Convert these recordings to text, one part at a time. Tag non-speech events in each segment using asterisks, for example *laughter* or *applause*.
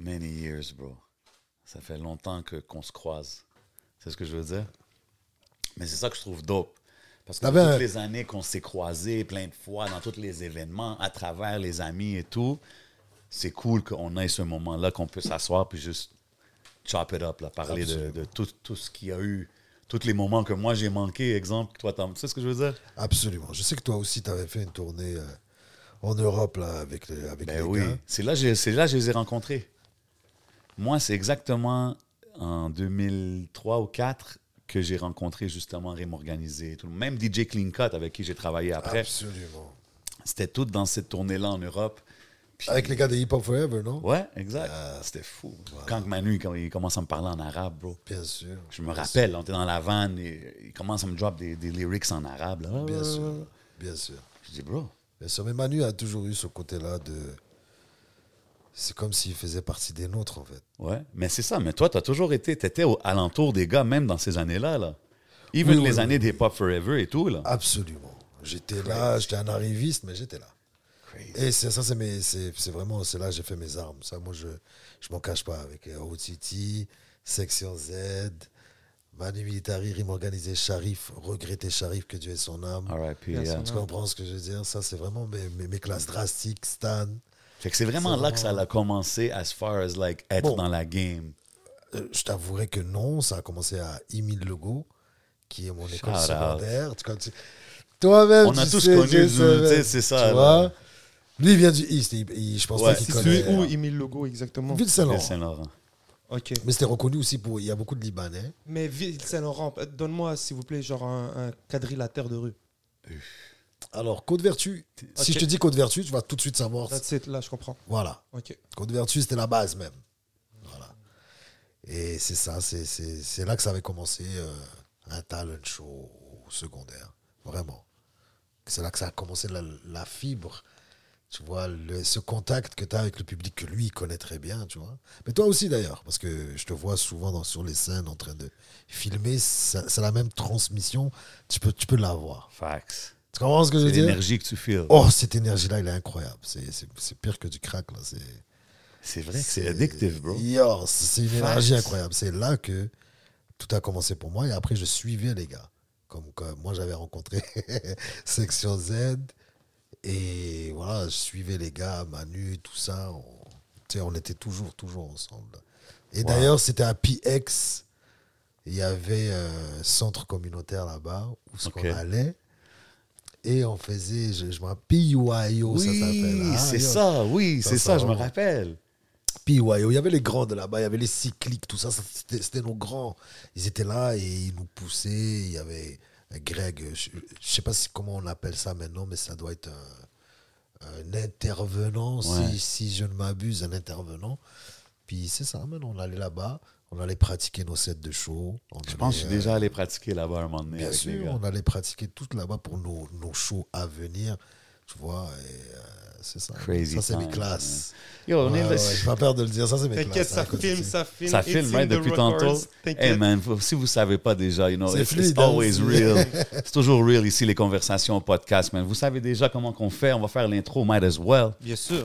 Many years, bro. Ça fait longtemps que qu'on se croise. C'est ce que je veux dire? Mais c'est ça que je trouve dope. Parce que toutes les années qu'on s'est croisés plein de fois dans tous les événements, à travers les amis et tout, c'est cool qu'on ait ce moment-là, qu'on peut s'asseoir puis juste chop it up, là, parler de, Absolument. de tout, tout ce qu'il y a eu, tous les moments que moi j'ai manqué, exemple, toi. Tu sais ce que je veux dire? Absolument. Je sais que toi aussi, tu avais fait une tournée euh, en Europe là, avec les, avec Ben les oui, c'est là, c'est là que je les ai rencontrés. Moi, c'est exactement en 2003 ou 2004 que j'ai rencontré justement Rime Organisé. Tout, même DJ Clean Cut avec qui j'ai travaillé après. Absolument. C'était tout dans cette tournée-là en Europe. Puis- Avec les gars de Hip Hop Forever, non? Ouais, exact. C'était fou. Quand Manu il, il commence à me parler en arabe, bro. Bien sûr. Je me rappelle, on était dans la van, et, il commence à me drop des, des lyrics en arabe. Là. Bien sûr. Bien sûr. Je dis, bro, Bien sûr. Mais Manu a toujours eu ce côté-là de. C'est comme s'il faisait partie des nôtres, en fait. Ouais, mais c'est ça. Mais toi, tu as toujours été, tu étais alentour des gars, même dans ces années-là. Là. Even Oui, les oui, années oui. des Pop Forever et tout. Là. Absolument. J'étais là, j'étais un arriviste, mais j'étais là. Et c'est ça, c'est mes- c'est c'est vraiment, c'est là que j'ai fait mes armes. Ça, moi, je je m'en cache pas avec euh, OTT, Section Z, Manu Militari, Rime Organisé, Sharif, regretter Sharif, que Dieu ait son âme. R.I.P. Bien yeah. Tu comprends ce que je veux dire? Ça, c'est vraiment mes, mes, mes classes drastiques, Stan. Fait que c'est vraiment C'est là que ça a commencé as far as like être Bon. dans la game. Euh, je t'avouerai que non, ça a commencé à Emile Legault, qui est mon école Shout out. secondaire. Tu- Toi-même, On a tous sais, connu c'est ça, Tu là. vois? Lui, il vient du East. il- il- je pense Ouais. pas qu'il C'est connaît. celui où Emile Logo exactement? Ville Saint-Laurent. Saint-Laurent. Ok. Mais c'était reconnu aussi pour. Il y a beaucoup de Libanais. Mais Ville Saint-Laurent, euh, donne-moi s'il vous plaît genre un, un quadrilatère de rue. Alors, Côte Vertu, si je te dis Côte Vertu, tu vas tout de suite savoir. That's it, là je comprends. Voilà. Ok. Côte Vertu, c'était la base même. Voilà. Et c'est ça, c'est- c'est c'est là que ça avait commencé euh, un talent show au secondaire. Vraiment. C'est là que ça a commencé la, la fibre. Tu vois, le- ce contact que tu as avec le public que lui, il connaît très bien, tu vois. Mais toi aussi d'ailleurs, parce que je te vois souvent dans, sur les scènes en train de filmer, c'est c'est la même transmission, tu peux, tu peux l'avoir. Facts. Tu comprends ce que je veux dire? l'énergie que tu feels. Oh, cette énergie-là, elle est incroyable. C'est- pire que du crack, là. C'est vrai que c'est addictive, bro. Yo, c'est une énergie incroyable. C'est là que tout a commencé pour moi. Et après, je suivais les gars. Comme, comme moi, j'avais rencontré *laughs* Section Z. Et voilà, je suivais les gars, Manu, tout ça. On, on était toujours, toujours ensemble. Et d'ailleurs, c'était à PX. Il y avait un centre communautaire là-bas où ce qu'on allait. Et on faisait, je, je me rappelle, PYO, ça s'appelle. Oui, Ah, c'est ça, oui, c'est ça ça, je me rappelle. PYO, il y avait les grands de là-bas, il y avait les cycliques, tout ça, ça, c'était nos grands. Ils étaient là et ils nous poussaient. Il y avait Greg, je ne sais pas si, comment on appelle ça maintenant, mais ça doit être un, un intervenant, Ouais. si, si je ne m'abuse, un intervenant. Puis c'est ça, maintenant, on allait là-bas, on allait pratiquer nos sets de show. On Je pense que je suis allait, euh, déjà allé pratiquer là-bas un moment donné. Bien avec les sûr, gars. on allait pratiquer tout là-bas pour nos, nos shows à venir, tu vois, et euh, c'est ça. Crazy ça, c'est mes classes. Yo, on Ouais, est là- ouais, j'ai pas peur de le dire, ça, c'est mes T'inquiète, classes. ça hein, quand filme, ça filme. Ça filme, right, depuis tantôt. Hey man, si vous savez pas déjà, you know, C'est it's, fluide, hein, always real. *laughs* C'est toujours real ici, les conversations au podcast, man. Vous savez déjà comment qu'on fait. On va faire l'intro, might as well. Bien sûr.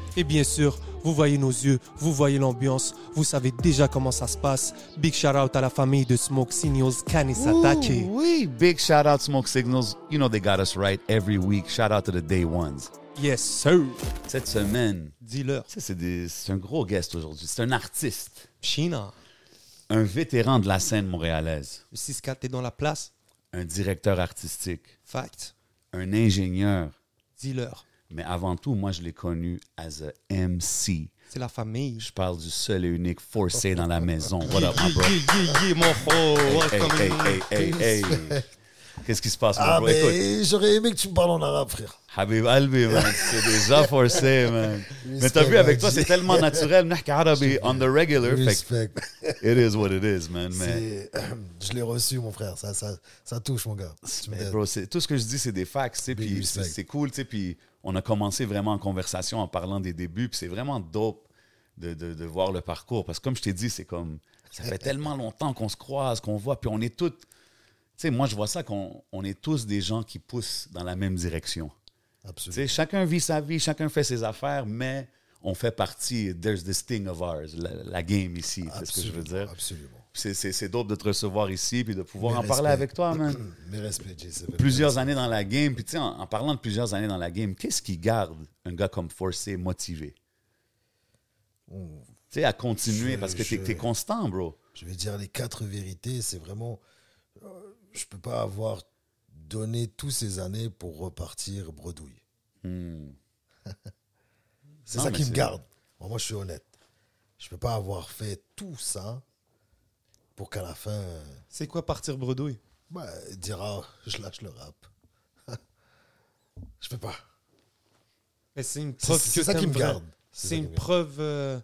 Et bien sûr, vous voyez nos yeux, vous voyez l'ambiance, vous savez déjà comment ça se passe. Big shout out à la famille de Smoke Signals Kanisatake. Wee. Big shout out Smoke Signals. You know they got us right every week. Shout out to the day ones. Yes, sir. Cette semaine, Dis-leur. c'est un gros guest aujourd'hui. C'est un artiste. China. un vétéran de la scène montréalaise, Le 6-4, t'es dans la place? un directeur artistique, Fact. un ingénieur. Dis-leur. Mais avant tout, moi, je l'ai connu as a MC. C'est la famille. Je parle du seul et unique forcé dans la maison. What up, my bro? Hey, hey, hey, Qu'est-ce qui se passe, mon ah, bro? J'aurais aimé que tu me parles en arabe, frère. Habib Albi, man. *laughs* C'est déjà forcé, man. mais t'as vu, avec toi, c'est tellement naturel. Nahka on the regular. Respect. It is what it is, man. man. *clears throat* Je l'ai reçu, mon frère. Ça, ça, ça touche, mon gars. Mais bro, tout ce que je dis, c'est des facts, c'est cool, tu sais. Puis on a commencé vraiment en conversation en parlant des débuts, puis c'est vraiment dope de, de, de voir le parcours. Parce que comme je t'ai dit, c'est comme, ça fait tellement longtemps qu'on se croise, qu'on voit, puis on est tous, tu sais, moi, je vois ça qu'on on est tous des gens qui poussent dans la même direction. Tu Absolument. sais, chacun vit sa vie, chacun fait ses affaires, mais on fait partie, there's this thing of ours, la, la game ici, c'est ce que je veux dire. Absolument. C'est- dope de te recevoir ici, puis de pouvoir Mes en parler avec toi, man. *clears throat* Mes respects, plusieurs années dans la game, puis tu sais, en, en parlant de plusieurs années dans la game, qu'est-ce qui garde un gars comme Forcé motivé? Tu sais, à continuer, Je- parce que je- es constant, bro. Je vais dire les quatre vérités. C'est vraiment. euh, Je peux pas avoir donné toutes ces années pour repartir bredouille. Hmm. *laughs* C'est ça qui me garde. Moi, moi, je suis honnête. Je peux pas avoir fait tout ça pour qu'à la fin, C'est quoi partir bredouille? bah, dire ah, je lâche le rap. *laughs* je peux pas. Mais c'est une preuve c'est que ça qui me garde. C'est une preuve euh,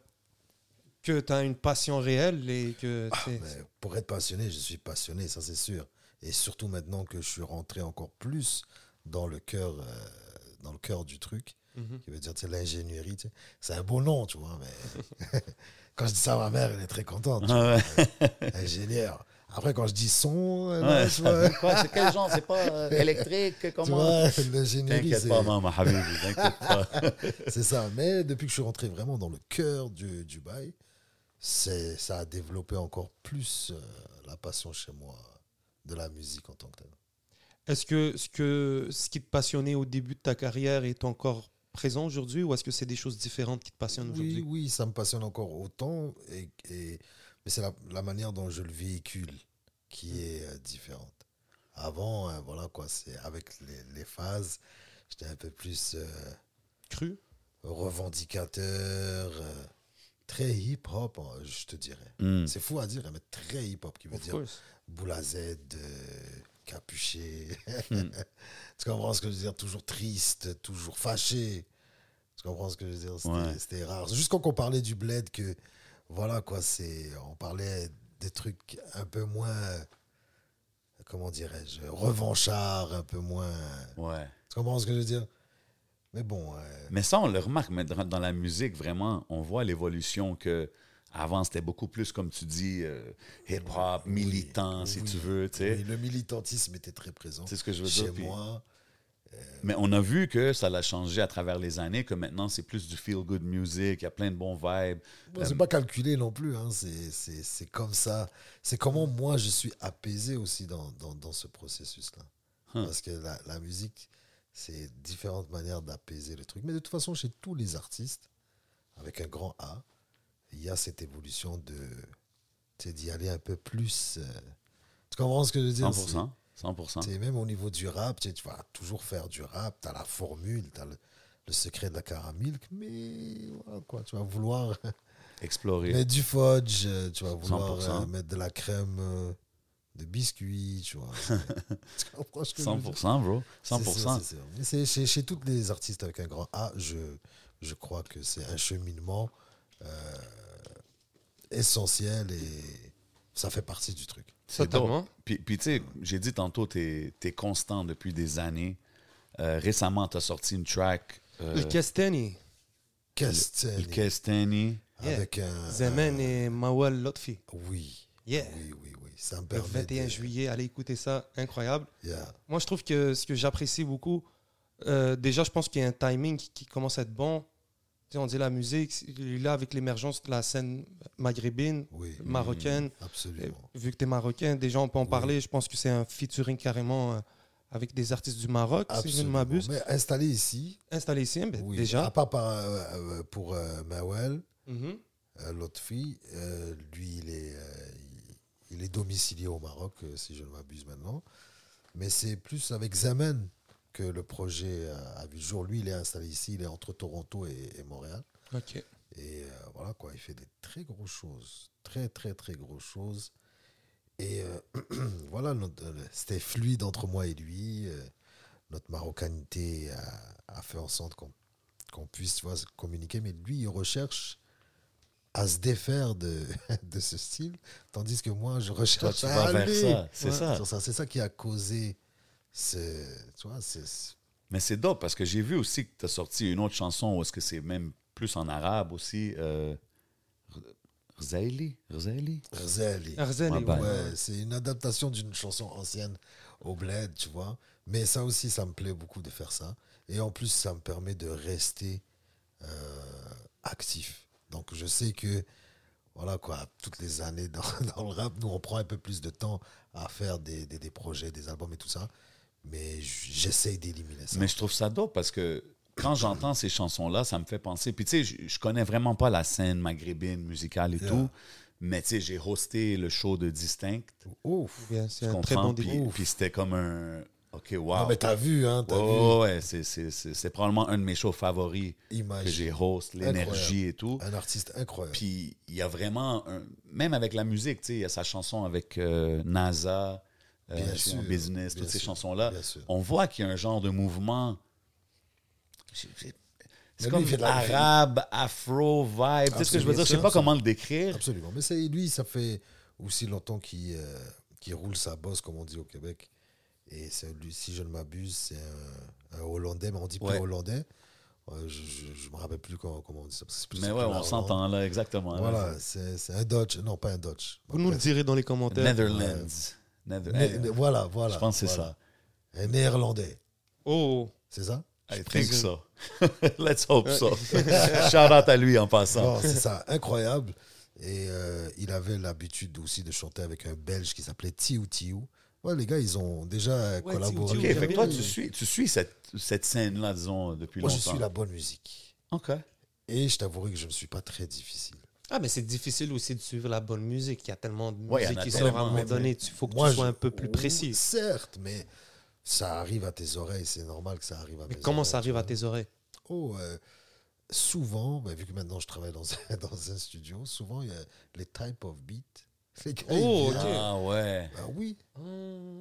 que tu as une passion réelle et que Ah, mais pour être passionné, je suis passionné, ça c'est sûr. Et surtout maintenant que je suis rentré encore plus dans le cœur, euh, dans le cœur du truc, Mhm. qui veut dire l'ingénierie. C'est un beau nom, tu vois, mais *laughs* quand je dis ça à ma mère, elle est très contente. tu Ah ouais. Après, quand je dis son, Ouais. tu c'est quel genre? C'est pas euh, électrique? *laughs* tu Comment? T'inquiète c'est pas, maman, habibi, t'inquiète pas. *laughs* c'est ça. Mais depuis que je suis rentré vraiment dans le cœur du, du bail, c'est, ça a développé encore plus euh, la passion chez moi de la musique en tant que telle. Est-ce que, ce que ce qui te passionnait au début de ta carrière est encore présent aujourd'hui ou est-ce que c'est des choses différentes qui te passionnent Oui, aujourd'hui? oui, ça me passionne encore autant, et, et- mais c'est la, la manière dont je le véhicule qui est euh, différente. Avant, euh, voilà quoi, c'est avec les, les phases, j'étais un peu plus euh, Cru? revendicateur, euh, très hip-hop, hein, je te dirais. Hmm. C'est fou à dire, hein, mais très hip-hop, qui veut Of dire course. boule à Z, capuché. *laughs* tu comprends ce que je veux dire? Toujours triste, toujours fâché. Tu comprends ce que je veux dire? C'était Ouais. rare. Juste quand on parlait du bled, que voilà quoi, c'est on parlait des trucs un peu moins, comment dirais-je, revanchards, un peu moins. Ouais. Tu comprends ce que je veux dire? Mais bon, euh, Mais ça, on le remarque, mais dans la musique, vraiment, on voit l'évolution que avant c'était beaucoup plus, comme tu dis, euh, hip-hop, militant, si oui, tu veux, tu sais. le militantisme était très présent C'est ce que je veux chez dire. puis- moi. Mais on a vu que ça l'a changé à travers les années, que maintenant c'est plus du feel-good music, il y a plein de bons vibes. Moi, c'est pas calculé non plus. Hein. C'est- comme ça. C'est comment moi je suis apaisé aussi dans, dans, dans ce processus-là. Huh. Parce que la, la musique, c'est différentes manières d'apaiser le truc. Mais de toute façon, chez tous les artistes, avec un grand A, il y a cette évolution de d'y aller un peu plus. euh, tu comprends ce que je veux dire? 100%. 100%. C'est- c'est même au niveau du rap, tu, vas toujours faire du rap, tu as la formule, tu as le, le secret de la caramilk, mais voilà quoi, tu vas vouloir Explorer. mettre du fudge, euh, tu vas vouloir 100%. euh, mettre de la crème euh, de biscuit, tu vois. *laughs* tu comprends ce que je veux dire? 100%, bro. C'est 100%. sûr, c'est chez, chez tous les artistes avec un grand A, je, je crois que c'est un cheminement euh, essentiel et ça fait partie du truc. C'est Totalement. Puis, puis tu sais, j'ai dit tantôt, tu es, constant depuis des années. Euh, récemment, tu as sorti une track. euh, Le Kesteni, Qu'est-ce le Kestani. avec un, Zemen et Mawal Lotfi. oui, Yeah. oui, oui, oui, ça me Le permet 21 de- juillet, allez écouter ça, incroyable. Yeah. Moi, je trouve que ce que j'apprécie beaucoup, euh, déjà, je pense qu'il y a un timing qui, qui commence à être bon. On dit la musique, là, avec l'émergence de la scène maghrébine, Oui, marocaine, absolument. et vu que tu es marocain, déjà, on peut en Oui. parler. Je pense que c'est un featuring carrément euh, avec des artistes du Maroc, si je ne m'abuse. Mais installé ici, Installé ici, ben, oui, déjà. à part par, euh, euh, pour euh, Mawel, Mhm. euh, l'autre fille, euh, lui, il est, euh, il est domicilié au Maroc, euh, si je ne m'abuse maintenant. Mais c'est plus avec Zamen que le projet a, vu le jour. Lui, il est installé ici, il est entre Toronto et, et Montréal. Ok. Et euh, voilà quoi, il fait des très grosses choses. Très, très, très grosses choses. Et euh, *clears throat* voilà, notre- euh, c'était fluide entre moi et lui. Euh, notre marocanité a, a fait en sorte qu'on puisse tu vois, communiquer. Mais lui, il recherche à se défaire de, *laughs* de ce style. Tandis que moi, je Toi, recherche tu à vas vers aller ça. C'est Ouais, ça. sur ça. C'est ça qui a causé ce. Tu vois, c'est. Mais c'est dope parce que j'ai vu aussi que tu as sorti une autre chanson où est-ce que c'est même plus en arabe aussi. Euh, Rzaili Rzaili Ouais, ben, ouais. Ouais, c'est une adaptation d'une chanson ancienne au bled, tu vois. Mais ça aussi, ça me plaît beaucoup de faire ça. Et en plus, ça me permet de rester euh, actif. Donc, je sais que, voilà quoi, toutes les années dans, *laughs* dans le rap, nous, on prend un peu plus de temps à faire des, des, des projets, des albums et tout ça. Mais j- j'essaye d'éliminer ça. Mais je trouve ça dope parce que quand j'entends ces chansons-là, ça me fait penser. Puis tu sais, je, je connais vraiment pas la scène maghrébine musicale et Yeah. tout. Mais tu sais, j'ai hosté le show de Distinct. Ouf. Bien, c'est Tu un très comprends? bon Puis, début. puis c'était comme un. OK, wow. Non, mais t'as vu, hein, t'as Ouais, vu. ouais, c'est- c'est c'est- c'est probablement un de mes shows favoris que Imagine. j'ai host, l'énergie et tout. Un artiste incroyable. Puis il y a vraiment, un- même avec la musique, tu sais, il y a sa chanson avec euh, NASA, euh, Bien je suis en sûr, business, toutes ces chansons-là. On voit qu'il y a un genre de mouvement. C'est lui, comme la- arabe, afro, vibe. Tu sais ce que je veux dire? Je sais Absolument, pas comment le décrire. Absolument. Mais c'est lui, ça fait aussi longtemps qu'il euh, roule sa bosse, comme on dit au Québec. Et c'est lui, si je ne m'abuse, c'est un, un Hollandais, mais on dit Ouais. plus Hollandais. Ouais, je ne me rappelle plus comment, comment on dit ça. parce que c'est plus- Mais ouais, on s'entend là, exactement. là. Voilà, c'est c'est un Dutch. Non, pas un Dutch. Vous nous le direz dans les commentaires. Netherlands. Voilà, voilà. je pense que c'est voilà. ça. Un néerlandais. Oh, C'est ça? I think so. Let's hope so. *laughs* Shout out à lui en passant. Non, c'est ça, incroyable. Et euh, il avait l'habitude aussi de chanter avec un Belge qui s'appelait Tiou Tiou. Ouais, les gars, ils ont déjà Ouais, collaboré. Tiou OK, Tiou, fait que toi, tu suis, tu suis cette, cette scène-là, disons, depuis Moi, je longtemps. suis la bonne musique. OK. Et je t'avouerai que je ne suis pas très difficile. Ah, mais c'est difficile aussi de suivre la bonne musique. Il y a tellement de Ouais, musique qui sort à un moment donné. Il faut que Moi, tu sois je- un peu plus précis. Certes, mais ça arrive à tes oreilles. C'est normal que ça arrive à Mais mes comment oreilles, ça arrive à tes oreilles? Oh, euh, souvent, bah, vu que maintenant je travaille dans un, *laughs* dans un studio, souvent il y a les type of beats. *laughs* Les gars, ils Oh, ok. Ah ouais. Ben oui,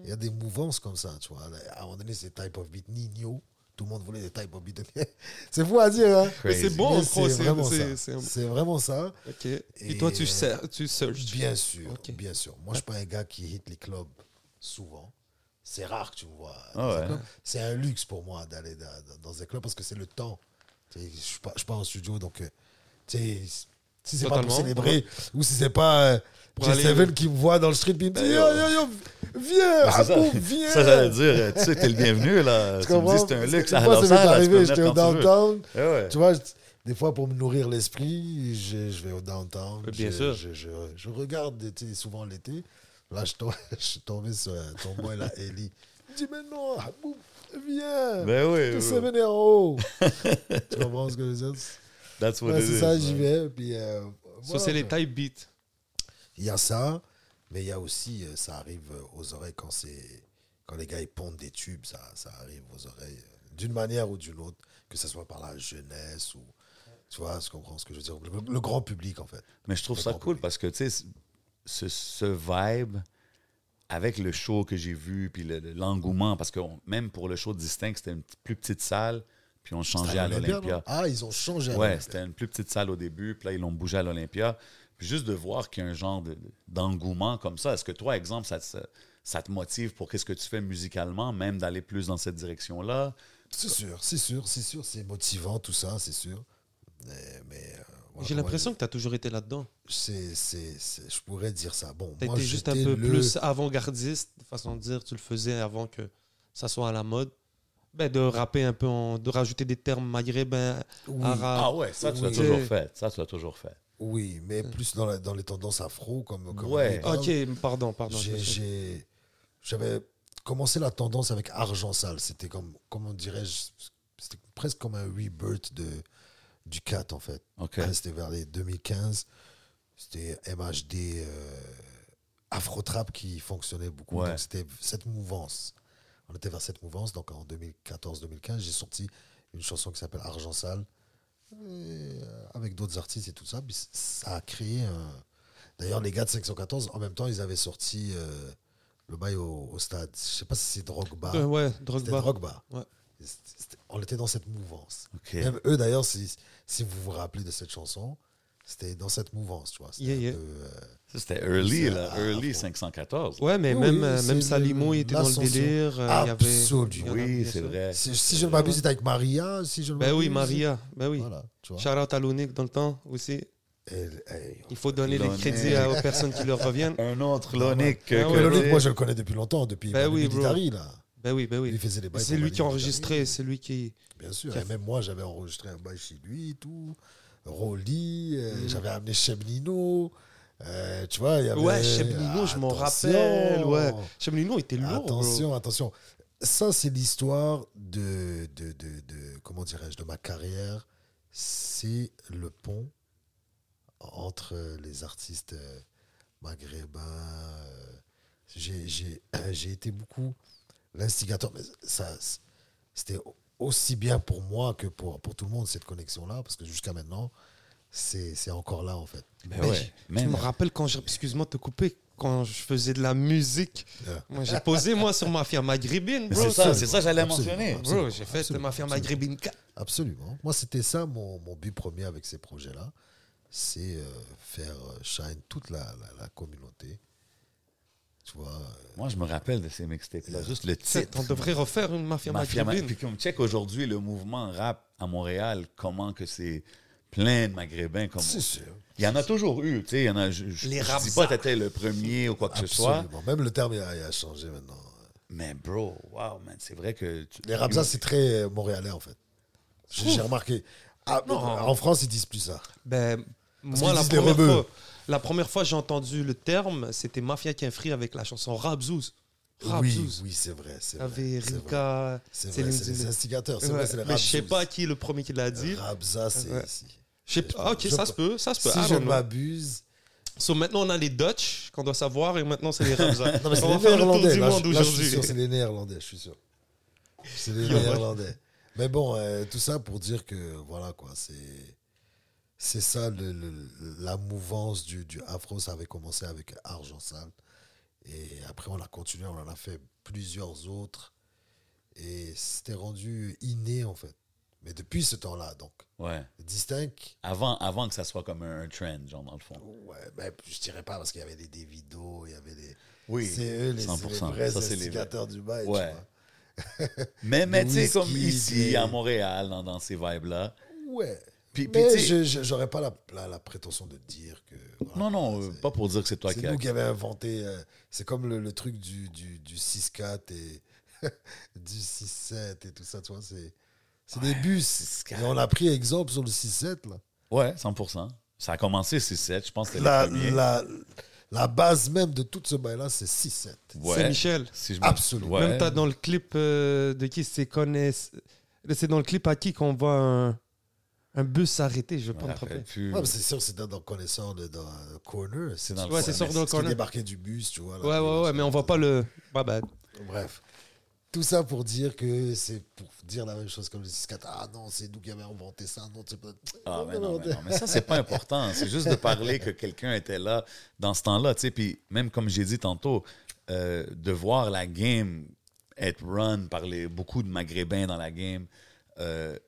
il y a des mouvances comme ça, tu vois. À un moment donné, c'est type of beat Nino. Tout le monde voulait des type of beats. c'est fou à dire, hein Mais c'est bon, c'est vraiment vraiment ça. Et, Et, toi, tu, euh, sais, tu searches. Bien sûr, bien sûr. Moi, je suis pas un gars qui hit les clubs souvent. C'est rare que tu me vois. Ah ouais. C'est un luxe pour moi d'aller dans, un club parce que c'est le temps. Je je suis pas en studio, donc euh, si c'est pas pour célébrer ou si c'est pas aller- J7 qui me voit dans le street puis il me dit Ben, yo, yo. yo, viens, Ben, c'est ça. Abou, viens. Ça, j'allais dire, euh, tu sais, t'es le bienvenu, là. Tu Tu, me dis, c'est un luxe fois, ça m'est arrivé, j'étais au tu downtown. Eh ouais. Tu vois, des fois, pour me nourrir l'esprit, je, je vais au downtown. Bien je, sûr. Je, je, je regarde tu sais, souvent l'été. Là, je, tombe- *laughs* je suis tombé sur ton boy, là, Ellie. Il me dit, mais non, Habou, viens. Ben oui, venir en haut. *laughs* tu comprends ce que je veux dire? That's what Ouais, it c'est is, ça, j'y vais. Puis, euh, Ça, c'est les type beats. Il y a ça, mais il y a aussi, euh, ça arrive euh, aux oreilles quand c'est quand les gars ils pondent des tubes, ça, ça arrive aux oreilles euh, d'une manière ou d'une autre, que ce soit par la jeunesse ou tu vois, tu comprends ce que je veux dire, le, le grand public en fait. Mais je trouve Le ça cool public. parce que, tu sais, ce, ce vibe, avec le show que j'ai vu, puis le- le- l'engouement, parce que on- même pour le show distinct, c'était une plus petite salle, puis on changeait à l'Olympia, Ah, ils ont changé. à Ouais, c'était une plus petite salle au début, puis là, ils l'ont bougé à l'Olympia. Puis juste de voir qu'il y a un genre de- d'engouement comme ça, est-ce que toi, exemple, ça, te- ça te motive pour qu'est-ce que tu fais musicalement, même d'aller plus dans cette direction-là? C'est sûr, c'est sûr, c'est sûr, c'est motivant tout ça, c'est sûr. Mais, mais, euh, voilà, J'ai moi, l'impression que tu as toujours été là-dedans. c'est, c'est, c'est- je pourrais dire ça. Bon, Tu moi, étais juste un peu le- plus avant-gardiste, de façon de dire. Tu le faisais avant que ça soit à la mode. Ben, de rapper un peu, en- de rajouter des termes maghrébins, Oui. arabes. Ah ouais, ça, tu l'as oui. toujours fait. Ça, tu l'as toujours fait. Oui, mais plus dans, la- dans les tendances afro, comme, comme Ouais. dit. Ok, pardon, pardon. J'avais commencé la tendance avec Argent Sale. C'était comme, comment dirais-je, c'était presque comme un rebirth de, du 4 en fait. OK. Ouais, C'était vers les 2015. C'était MHD, euh, afro-trap qui fonctionnait beaucoup. Ouais. Donc c'était cette mouvance. On était vers cette mouvance. Donc en 2014-2015, j'ai sorti une chanson qui s'appelle Argent Sale. Et, euh, avec d'autres artistes et tout ça. Puis ça a créé un. D'ailleurs, les gars de 514, en même temps, ils avaient sorti euh, le bail au, au stade. Je sais pas si c'est Drogba. Euh, ouais, Drogba. Drogba. Ouais. On était dans cette mouvance. OK. Même eux, d'ailleurs, si, si vous vous rappelez de cette chanson, c'était dans cette mouvance, tu vois. C'était Yeah, yeah. euh, early, là. Early à fond. 514. Ouais, mais Oui, même, oui, euh, c'est même Salimo il était dans le délire. euh, il y avait- Absolument. Oui, c'est vrai. si, si je ne m'abuse, c'était avec Maria, si je Ben oui. Maria. Ben oui. Voilà, à Lonic dans le temps aussi. Elle- elle- Il faut donner les Lonic. crédits à- aux personnes qui leur reviennent. *laughs* Un autre Lonic. Ah que-. Luc, moi, je le connais depuis longtemps, depuis Ben oui, bro. Militari, là. Ben oui, ben Il oui. faisait les bails C'est lui qui a enregistré, c'est lui qui. Bien sûr. Et même moi, j'avais enregistré un bail chez lui et tout. Rolly, euh, Mm. j'avais amené Chemnino. Euh, tu vois, il y avait. Ouais, Chemlino, je m'en rappelle. Ouais. Était lourd. bro. Attention, attention. Ça, c'est l'histoire de, de, de, de- comment dirais-je, de ma carrière. C'est le pont entre les artistes euh, maghrébins. euh, j'ai *clears throat* été beaucoup l'instigateur. Mais ça, c'était aussi bien pour moi que pour, pour tout le monde, cette connexion-là, parce que jusqu'à maintenant, c'est c'est encore là, en fait. Ben, ouais. je- Tu me rappelles quand je. Excuse-moi de te couper. Quand je faisais de la musique, Yeah. moi j'ai posé moi sur Mafia Maghrébine, Mais bro. c'est ça, c'est ça que j'allais Absolument. mentionner. Bro, j'ai fait Absolument, Mafia absolument. Maghrébine 4. Absolument. Moi, c'était ça mon, mon but premier avec ces projets-là. C'est euh, faire euh, shine toute la, la, la communauté. Tu vois. euh, Moi, je me rappelle de ces mixtapes-là. Juste le titre. On devrait refaire une Mafia, Mafia Ma- Maghrébine. Puis comme check aujourd'hui le mouvement rap à Montréal, comment que c'est plein de Maghrébins. Comme... C'est sûr. Il y en a toujours eu, tu sais. il y en a. Je, je, Les je dis pas que t'étais le premier ou quoi que ce soit. Absolument. Même le terme il a, il a changé maintenant. Mais bro, wow, man, c'est vrai que. tu- Les Rabza, c'est très euh, montréalais, en fait. J'ai remarqué. Ah, Non. En France, ils disent plus ça. Ben, Parce moi, la première, fois, la première fois que j'ai entendu le terme, c'était Mafia Free avec la chanson Rabzouz. Rabzouz. oui, c'est vrai. C'est Il y avait. Rika, C'est vrai, c'est les instigateurs. C'est Ouais, vrai, c'est les Mais je sais pas qui est le premier qui l'a dit. Rabza, c'est Ouais. ici. Ok, Je ça se peut, ça se peut. Si je ne m'abuse. So, maintenant, on a les Dutch qu'on doit savoir et maintenant, c'est les Rabza. *laughs* Non, mais c'est on les va faire le tour Néerlandais. du Là, monde je- là, je suis aujourd'hui. sûr, c'est les Néerlandais, je suis sûr. C'est les. Néerlandais. Mais bon, euh, tout ça pour dire que, voilà, quoi, c'est. C'est ça, le- le- la mouvance du, du afro, ça avait commencé avec Argent Sale. Et après, on a continué, on en a fait plusieurs autres. Et c'était rendu inné, en fait. Mais depuis ce temps-là, donc, Ouais. distinct. Avant, avant que ça soit comme un, un trend, genre, dans le fond. Ouais, ben, je dirais pas parce qu'il y avait des Davido, il y avait des. Oui. c'est eux les, 100%. c'est les vrais Ça, c'est les instigateurs du bail. tu Ouais. vois. Mais, *laughs* mais tu sais, comme ici, des- à Montréal, dans, dans ces vibes-là. Ouais. Puis, Mais j'aurais pas la, la, la prétention de dire que. voilà, Non, non, euh, c'est- pas pour dire que c'est toi C'est qui as. nous qui avons inventé. euh, c'est comme le, le truc du, du, du 6-4 et *laughs* du 6-7 et tout ça, tu vois. C'est, c'est des bus. 6-4. Et on a pris exemple sur le 6-7, là. Ouais, 100%. Ça a commencé 6-7, je pense que La, la, la base même de tout ce bail-là, c'est 6-7. Ouais. C'est Michel. Si je me- Absolument. Ouais. Même t'as dans le clip euh, de qui? C'est connaît. C'est dans le clip à qui qu'on voit un, un bus s'arrêter, je Je vais pas me tromper. plus. Ouais, mais c'est sûr, c'est dans, dans connaissant de, dans un corner. C'est dans le Ouais, c'est corner. sûr dans le corner. débarquait du bus, tu vois. là, Ouais, ouais, ouais, mais on voit pas le. Bad. Bref. Tout ça pour dire que c'est pour dire la même chose comme le 6-4. Ah non, c'est nous qui avons inventé ça. Non, c'est pas. Ah, mais non, mais non. Mais ça, c'est pas important. C'est juste de parler que quelqu'un était là dans ce temps-là. Tu sais, puis même comme j'ai dit tantôt, euh, de voir la game être run par les, beaucoup de Maghrébins dans la game, euh,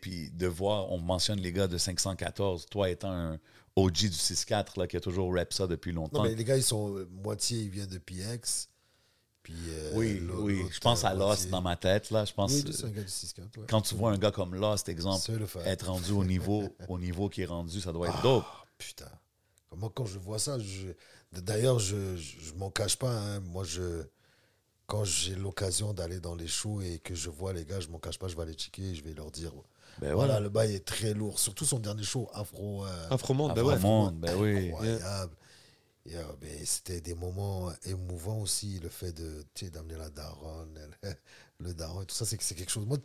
puis de voir, on mentionne les gars de 514, toi étant un OG du 6-4 là, qui a toujours rap ça depuis longtemps. Non, mais les gars, ils sont euh, moitié, ils viennent de PX. Puis, euh, oui, oui. Je pense euh, à Lost moitié- dans ma tête. Là. Je pense, Oui, c'est un gars du 6-4. ouais. quand tu vois un gars comme Lost, exemple, être rendu au niveau, au niveau qui est rendu, ça doit être dope. Ah, putain. Moi, quand je vois ça, je... d'ailleurs, je, je m'en cache pas. hein. Moi, je, quand j'ai l'occasion d'aller dans les shows et que je vois les gars, je m'en cache pas, je vais aller checker et je vais leur dire Ben voilà, le bail est très lourd. Surtout son dernier show, Afro. euh, Afromonde, Ah, ben ouais. ben oui. incroyable. Et, euh, mais c'était des moments émouvants aussi, le fait de tu d'amener la daronne, *laughs* le daron et tout ça, c'est que c'est quelque chose. Moi,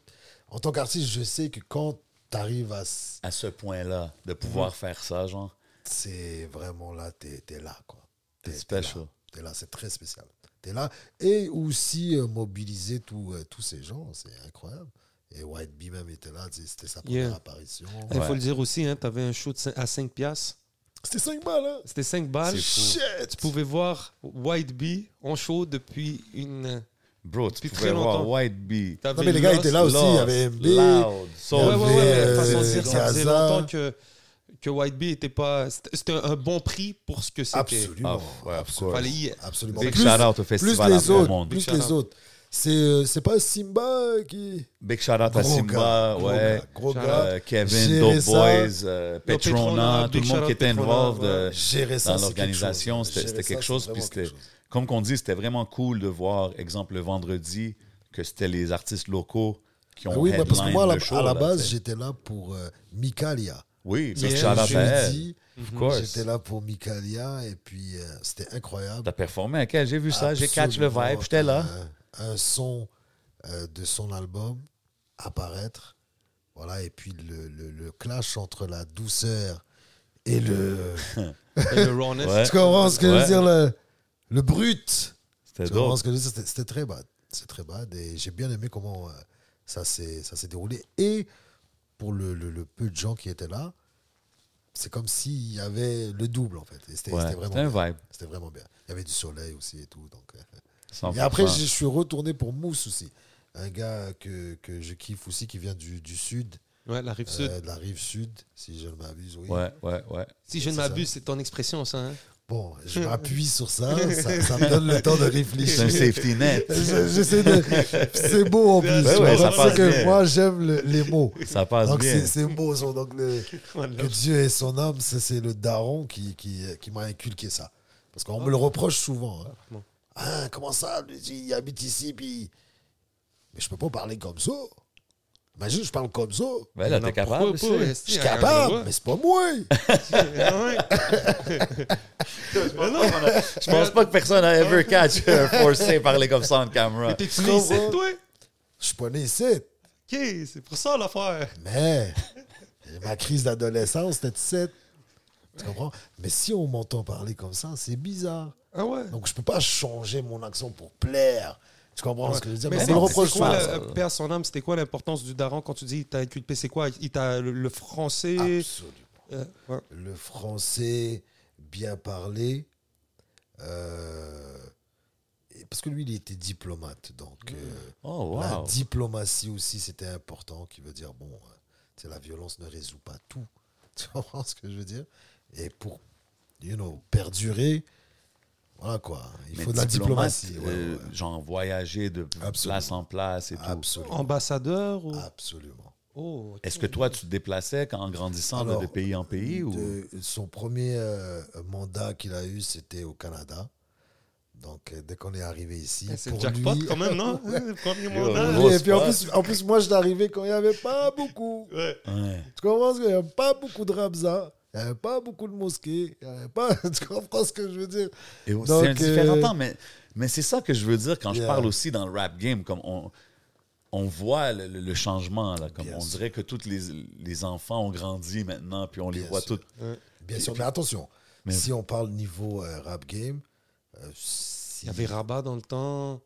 en tant qu'artiste, je sais que quand tu arrives à. À ce point-là, de pouvoir faire ça, genre. C'est vraiment là, t'es es là, quoi. t'es It's t'es special. là. T'es là, c'est très spécial. Là. Et aussi euh, mobiliser tous euh, tous ces gens, c'est incroyable. Et White Bee même était là, c'était sa première Yeah. apparition. Il Ouais. faut le dire aussi, hein, tu avais un show à 5 piastres. C'était 5 balles, hein? C'était 5 balles. Shit! Tu pouvais voir White Bee en show depuis une. Bro, tu Depuis pouvais très voir longtemps. White Bee. Non, mais les gars étaient là aussi. Il y avait MB. Loud, Il y Soul. Ouais, ouais, ouais. avait, mais façon de euh, dire, ça faisait longtemps que, que White Bee était pas. C'était un bon prix pour ce que c'était. Absolument. Ah, ouais, absolument. Fallait y- absolument. Big Plus- shout out au plus festival les après le autres, monde. plus les autres. C'est euh, c'est pas Simba qui. Big shout out à Simba, gars, gros ouais. gars, Gros gars. Kevin, Dope. Boys, euh, Petrona, Petrona, tout le monde qui était Petrona, involved ouais. euh, Gérer ça, dans l'organisation. C'était quelque chose. Puis c'était, comme qu'on dit, c'était vraiment cool de voir, exemple, le vendredi, que c'était les artistes locaux qui ont Ah oui, mais parce que moi, à la, show, à la base, j'étais là pour euh, Mikalia. Oui, elle. Jeudi, Of course. j'étais là pour Mikalia et puis euh, c'était incroyable. T'as performé avec elle, j'ai vu ça, j'ai catch le vibe, j'étais là. Un, un son euh, de son album apparaître. Voilà, et puis le, le- le clash entre la douceur et le. *laughs* Et le rawness. Ouais. tu comprends ce que je veux dire Le, le brut? C'était Tu comprends dope. ce que je veux dire? C'était très bad. C'est très bad. Et j'ai bien aimé comment euh, ça s'est ça s'est déroulé. Et pour le, le- le peu de gens qui étaient là, c'est comme s'il y avait le double, en fait. Et C'était Ouais, vraiment c'était un bien. vibe. C'était vraiment bien. Il y avait du soleil aussi et tout. Donc, euh, 100%. et après, je suis retourné pour Mousse aussi. Un gars que, que je kiffe aussi, qui vient du, du sud, Ouais, la rive sud. euh, de la rive sud, si je ne m'abuse, oui. Ouais, ouais, ouais. si je ne m'abuse, c'est ton expression, ça. hein? Bon, je *laughs* m'appuie sur ça, ça, ça me donne le temps de C'est un réfléchir. safety net. Je- J'essaie de. C'est beau en plus. Ouais, ça passe que bien. moi, j'aime le- les mots. Ça passe Donc, bien. c'est c'est beau. Donc, le- que Dieu ait son âme, c'est c'est le daron qui, qui, qui m'a inculqué ça. Parce qu'on me le reproche souvent. hein. Ah, comment ça? Lui dit, il habite ici, puis. Mais je peux pas parler comme ça. Imagine, je parle comme ça. Ben là, t'es capable. Je suis capable, mais c'est pas moi. *laughs* Ouais. Je pense pas que personne a ever catch un forcé parler comme ça en caméra. Mais t'es-tu Tu né ici, toi? Je suis pas né ici. Ok, c'est pour ça l'affaire. Mais ma crise d'adolescence, c'était 17. Tu comprends? Mais si on m'entend parler comme ça, c'est bizarre. Ah ouais? Donc, je peux pas changer mon accent pour plaire. Tu comprends ce que je veux dire? Mais Mais c'est reproche quoi, la- paix à son âme, c'était quoi l'importance du daron quand tu dis il t'a inculpé C'est quoi? Il t'a le, le français Absolument. euh, ouais. Le français bien parlé. euh, parce que lui, il était diplomate. Donc, euh, Oh, la diplomatie aussi, c'était important. Qui veut dire, bon, la violence ne résout pas tout. *laughs* Tu comprends ce que je veux dire? Et pour, you know, perdurer, voilà quoi. Il Mais faut de la diplomatie. ouais, euh, ouais, ouais. Genre voyager de Absolument. place en place et tout. Absolument. ambassadeur ou... Absolument. Oh. Est-ce que toi, tu te déplaçais quand- en grandissant de- Alors, de pays en pays? ou... De- son premier euh, mandat qu'il a eu, c'était au Canada. Donc, euh, dès qu'on est arrivé ici, Eh, C'est jackpot lui, quand même, non? *laughs* Le Premier mandat. et puis en plus, en plus, moi, je suis arrivé quand il n'y avait pas beaucoup. Ouais. Ouais. Tu comprends ce qu'il n'y avait pas beaucoup de Ramza, il n'y avait pas beaucoup de mosquées, il n'y avait pas. *laughs* Tu comprends ce que je veux dire? C'est un différent euh, temps, mais, mais c'est ça que je veux dire quand je parle aussi dans le rap game. Comme on, on voit le, le- le changement. Là, comme Bien on sûr. dirait que tous les, les enfants ont grandi maintenant, puis on les voit tous. Bien sûr, mais attention, Mais- si on parle niveau euh, rap game, euh, si- Il y avait Rabat dans le temps.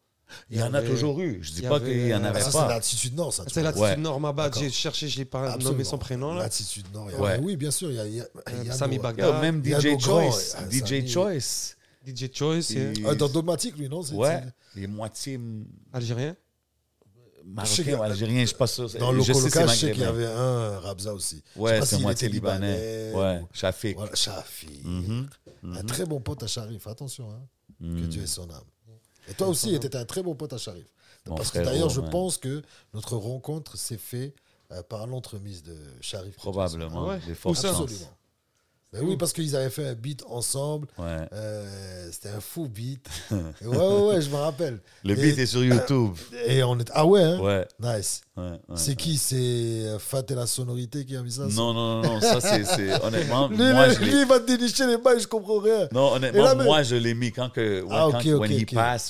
Il y en a toujours eu. Je dis y pas avait, qu'il n'y en euh, avait ça, c'est pas. l'attitude nord, ça. C'est l'attitude Ouais. Nord Mabat. D'accord. J'ai cherché, j'ai pas Absolument. nommé son prénom. Là. L'attitude nord. il y Ouais. avait- Oui, bien sûr, il y a, y y Sami. Yo, même y DJ Choice. euh, DJ. Choice. DJ Choice, Ah, dans Domatic, lui, non Ouais. Les moitiés algérien. Je sais qu'il y marocains a- ou algériens, je suis pas sûr. Dans le je sais c'est coloca, je sais qu'il y avait un Rabza aussi. Ouais, pas c'est moitié libanais. Ouais, Shafik. Voilà. Mhm. Un très bon pote à Sharif, attention. hein, Que Mhm. Dieu ait son âme. Et toi aussi, tu étais un très bon pote à Sharif. Mon Parce que d'ailleurs, je pense que notre rencontre s'est faite euh, par l'entremise de Sharif. Probablement. Ah ouais. Absolument. Ben oui, parce qu'ils avaient fait un beat ensemble. Ouais. Euh, C'était un fou beat. Et *laughs* ouais, ouais, ouais, je me rappelle. Le Et- beat est sur YouTube. *coughs* Et on est. Ah ouais, hein? Ouais. Nice. ouais, ouais. C'est qui? C'est euh, Fat et la sonorité qui a mis ça? Non, non, non, non, ça c'est. *laughs* Honnêtement, Lui, moi lui, je l'ai. lui, il va te dénicher les bails, je comprends rien. Non, honnêtement, là, moi je l'ai mis quand que. when- Ah, quand- ok, when ok, he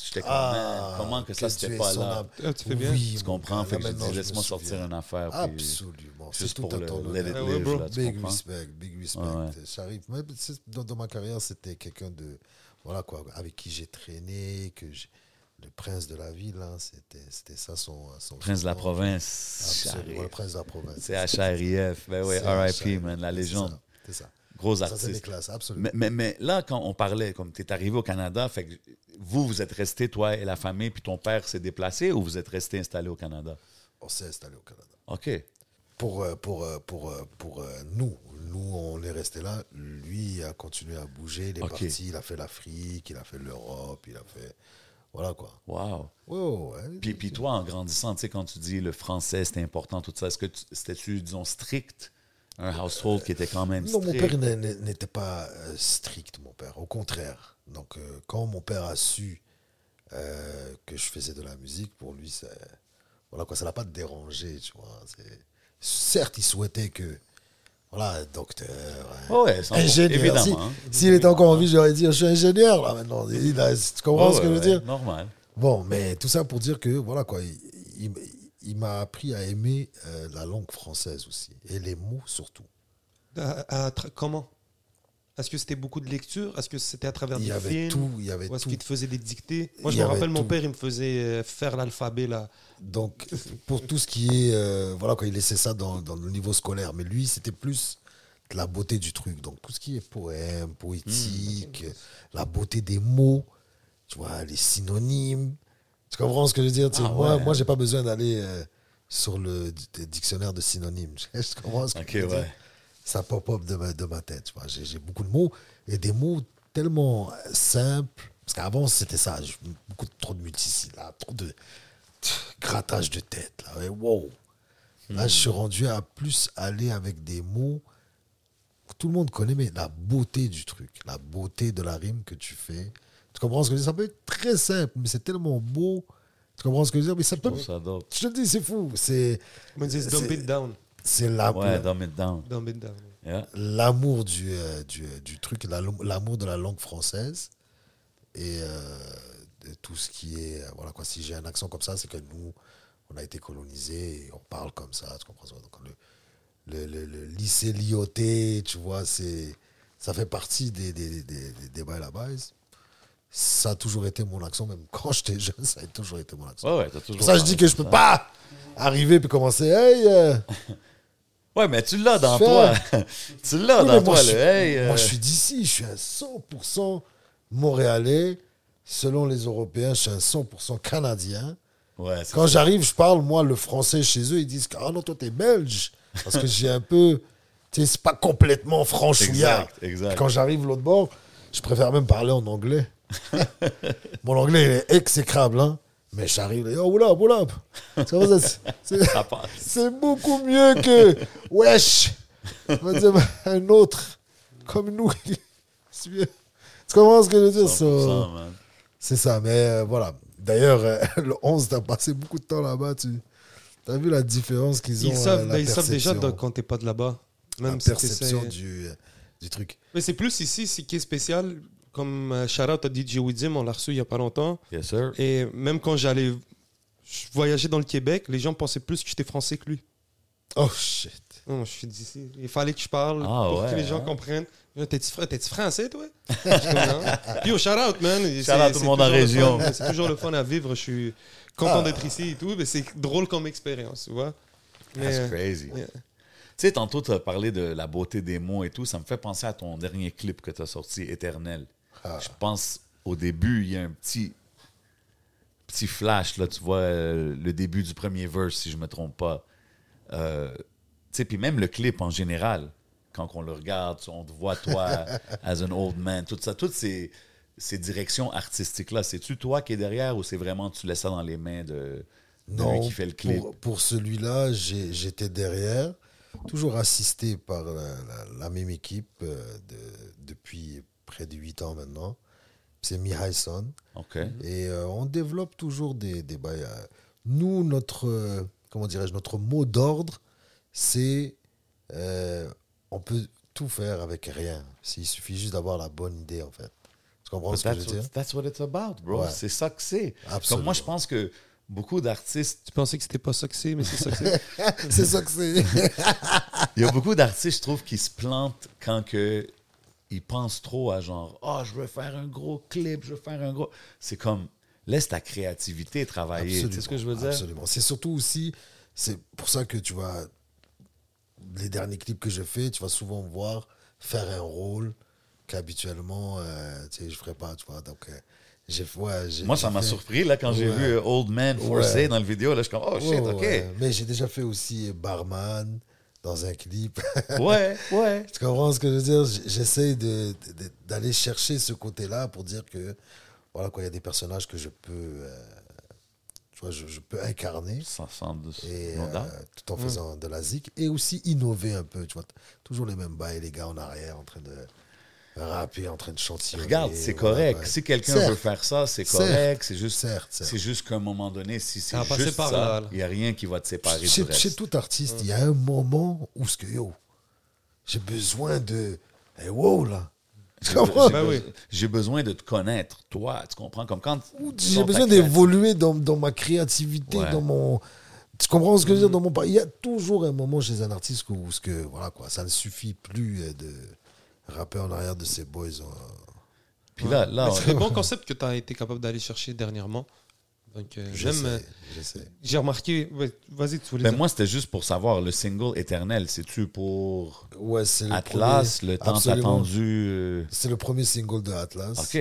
j'étais comme, Ah, comment que ça c'était pas là? Ah, tu fais bien. Oui, Tu comprends? Fait que laisse-moi sortir une affaire. puis- Absolument. C'est Juste tout pour à le ton let it honneur. Ah Big respect, big respect. Ouais, ouais. Sharif, mais c'est- dans, dans ma carrière, c'était quelqu'un de voilà quoi, avec qui j'ai traîné, que j'ai- le prince de la ville, hein, c'était c'était ça son, son Prince de la province. Absolument, le prince de la province. C'est HRIF. Ben oui, RIP, man, la légende. C'est ça. Gros Ça, c'est des artiste. classes, absolument. Mais, mais, mais là, quand on parlait, comme tu es arrivé au Canada, fait que vous, vous êtes resté, toi et la famille, puis ton père s'est déplacé ou vous êtes resté installé au Canada? On s'est installé au Canada. OK. Pour, euh, pour, euh, pour, euh, pour nous, nous, on est resté là. Lui a continué à bouger. Il est parti. Il a fait l'Afrique, il a fait l'Europe, il a fait. Voilà quoi. Wow. Ouais. Puis, puis toi, en grandissant, tu sais, quand tu dis le français, c'était important, tout ça, est-ce que tu- c'était-tu, disons, strict? Un household qui était quand même Non, mon strict? père n'était pas strict, mon père. Au contraire. Donc, euh, quand mon père a su euh, que je faisais de la musique, pour lui, c'est- voilà quoi, ça l'a pas dérangé, tu vois. C'est- Certes, il souhaitait que, voilà, docteur, Oh ouais, ingénieur. évidemment. Si- hein. S'il était encore en vie, j'aurais dit, je suis ingénieur là maintenant. Il a- tu comprends Ouais, ce que je veux ouais, dire? Normal. Bon, mais tout ça pour dire que, voilà quoi, il, il- il m'a appris à aimer euh, la langue française aussi, et les mots surtout. À- à tra- comment? Est-ce que c'était beaucoup de lecture? Est-ce que c'était à travers Il y avait films? tout, il y avait Ou est-ce tout. qu'il te faisait des dictées? Moi, je me rappelle, mon tout. père, il me faisait euh, faire l'alphabet, là. Donc, pour tout ce qui est. euh, voilà, quand il laissait ça dans, dans le niveau scolaire. Mais lui, c'était plus la beauté du truc. Donc, tout ce qui est poème, poétique, la beauté des mots, tu vois, les synonymes. Tu comprends ce que je veux dire? Ah Moi, ouais. moi j'ai pas besoin d'aller euh, sur le dictionnaire de synonymes. *laughs* Tu comprends ce que OK, je veux dire. Ça pop-up de ma, de ma tête. tu vois. J'ai j'ai beaucoup de mots et des mots tellement simples. Parce qu'avant, c'était ça. Beaucoup trop de multisyllabes, trop de grattage de tête. Là. Ouais, wow. Là, je suis rendu à plus aller avec des mots que tout le monde connaît, mais la beauté du truc, la beauté de la rime que tu fais. Tu comprends ce que je veux dire? Ça peut être très simple, mais c'est tellement beau. Tu comprends ce que je veux dire? Mais ça peut. Je ça te le dis, c'est fou. C'est C'est- it down. C'est la, Ouais, dumb it down. Dumb it down. Yeah. l'amour du, euh, du, du truc, la- l'amour de la langue française et euh, de tout ce qui est. euh, Voilà quoi, si j'ai un accent comme ça, c'est que nous, on a été colonisés et on parle comme ça, tu comprends ça Donc le, le, le- le lycée Lyoté, tu vois, c'est, ça fait partie des, des, des, des débats là-bas. et Ça a toujours été mon accent, même quand j'étais *laughs* jeune, ça a toujours été mon accent. Ouais, ouais, toujours ça, je dis que je peux ça. pas arriver puis commencer, hey, euh, *laughs* Ouais, mais tu l'as dans toi. *laughs* tu l'as Oui, dans toi, je le hey. euh, Moi, je suis d'ici, je suis un 100% montréalais. Selon les Européens, je suis un 100% canadien. Ouais, Quand j'arrive, je parle, moi, le français chez eux, ils disent Ah non, toi, t'es belge. Parce que j'ai un peu. Tu sais, c'est pas complètement franchouillard. Exact, exact. Quand j'arrive l'autre bord, je préfère même parler en anglais. *laughs* Mon anglais il est exécrable, hein. Mais j'arrive, oh, what up, what up? Tu vois, c'est- c'est- Ça passe. c'est beaucoup mieux que wesh. On va dire un autre comme nous. Tu comprends ce que je veux dire? 100%, So, man. C'est ça, mais euh, voilà. D'ailleurs, euh, *laughs* le 11, t'as passé beaucoup de temps là-bas. Tu as vu la différence qu'ils ont Ils savent, euh, la ben, ils savent déjà de- quand t'es pas de là-bas. la Même si perception du, du truc. Mais c'est plus ici, ce qui est spécial. Comme euh, shout-out à DJ Widim, on l'a reçu il y a pas longtemps. Yes, sir. Et même quand j'allais je voyageais dans le Québec, les gens pensaient plus que j'étais français que lui. Oh shit. Non, je suis d'ici. Il fallait que je parle Ah, pour ouais, que les gens hein? comprennent. Euh, T'es-tu fr- t'es-tu français, toi? Non. Puis au shout-out, man. C'est- Shout-out tout le monde en région. C'est toujours le fun à vivre. Je suis content Ah. d'être ici et tout. Mais c'est drôle comme expérience, tu vois. Mais, That's crazy. yeah. Tu sais, tantôt, tu as parlé de la beauté des mots et tout. Ça me fait penser à ton dernier clip que tu as sorti, Éternel. Ah. Je pense, au début, il y a un petit, petit flash, là, tu vois, euh, le début du premier verse, si je me trompe pas. Euh, tu sais, puis même le clip en général, quand on le regarde, on te voit, toi, *laughs* as an old man, tout ça, toutes ces, ces directions artistiques-là, c'est-tu toi qui es derrière ou c'est vraiment tu laisses ça dans les mains de, de lui qui fait le clip? pour, pour celui-là, j'étais derrière, toujours assisté par la, la- la même équipe euh, de- depuis près de 8 ans maintenant. C'est Mihai Son. OK. Et euh, on développe toujours des, des bails. euh. Nous, notre, euh, comment dirais-je, notre mot d'ordre, c'est euh, on peut tout faire avec rien. Il suffit juste d'avoir la bonne idée, en fait. Tu comprends But ce que je that's, veux dire? what, that's what it's about, bro. Ouais. C'est ça que c'est. Comme moi, je pense que beaucoup d'artistes, Tu pensais que c'était pas ça que c'est, mais c'est ça que c'est. *laughs* C'est ça que c'est. *laughs* il y a beaucoup d'artistes, je trouve, qui se plantent quand que ils pensent trop à genre, oh, je veux faire un gros clip, je veux faire un gros. C'est comme, laisse ta créativité travailler. Sais ce que je veux dire? Absolument. C'est surtout aussi, c'est pour ça que tu vois, les derniers clips que je fais, tu vas souvent me voir faire un rôle qu'habituellement, euh, tu sais, je ferais pas, tu vois. Donc, euh, ouais, Moi, ça m'a fait- surpris là, quand j'ai vu Old Man Forcé Ouais. dans le vidéo. Là, je suis comme, oh shit, ok. Mais j'ai déjà fait aussi barman dans un clip. Ouais, ouais. *laughs* tu comprends ce que je veux dire? J'essaie de, de- d'aller chercher ce côté-là pour dire que, voilà, quoi, il y a des personnages que je peux, euh, tu vois, je, je peux incarner. Et, euh, tout en faisant de la zik et aussi innover un peu tu vois toujours les mêmes bails les gars en arrière en train de rapper en train de chanter Regarde, c'est correct. Si quelqu'un veut faire ça, c'est correct. C'est juste, c'est juste qu'à un moment donné, si c'est juste par ça, il n'y a rien qui va te séparer chez, du chez tout artiste il y a un moment où ce que yo j'ai besoin de hey, wow là tu comprends? J'ai Ben be- oui. J'ai besoin de te connaître, toi. Tu comprends? Comme quand. J'ai besoin d'évoluer dans, dans ma créativité Ouais. dans mon tu comprends ce que je veux dire? Dans mon il y a toujours un moment chez un artiste où ce que voilà quoi ça ne suffit plus euh, de rapper en arrière de ses boys euh, Puis là, c'est des bons *laughs* concepts que tu as été capable d'aller chercher dernièrement. Donc, euh, j'aime. euh. J'ai remarqué. ouais, Vas-y, tu voulais ben dire. moi, c'était juste pour savoir, le single éternel, c'est-tu pour Ouais, c'est le Atlas, premier- le absolument. attendu. euh, C'est le premier single de Atlas. OK.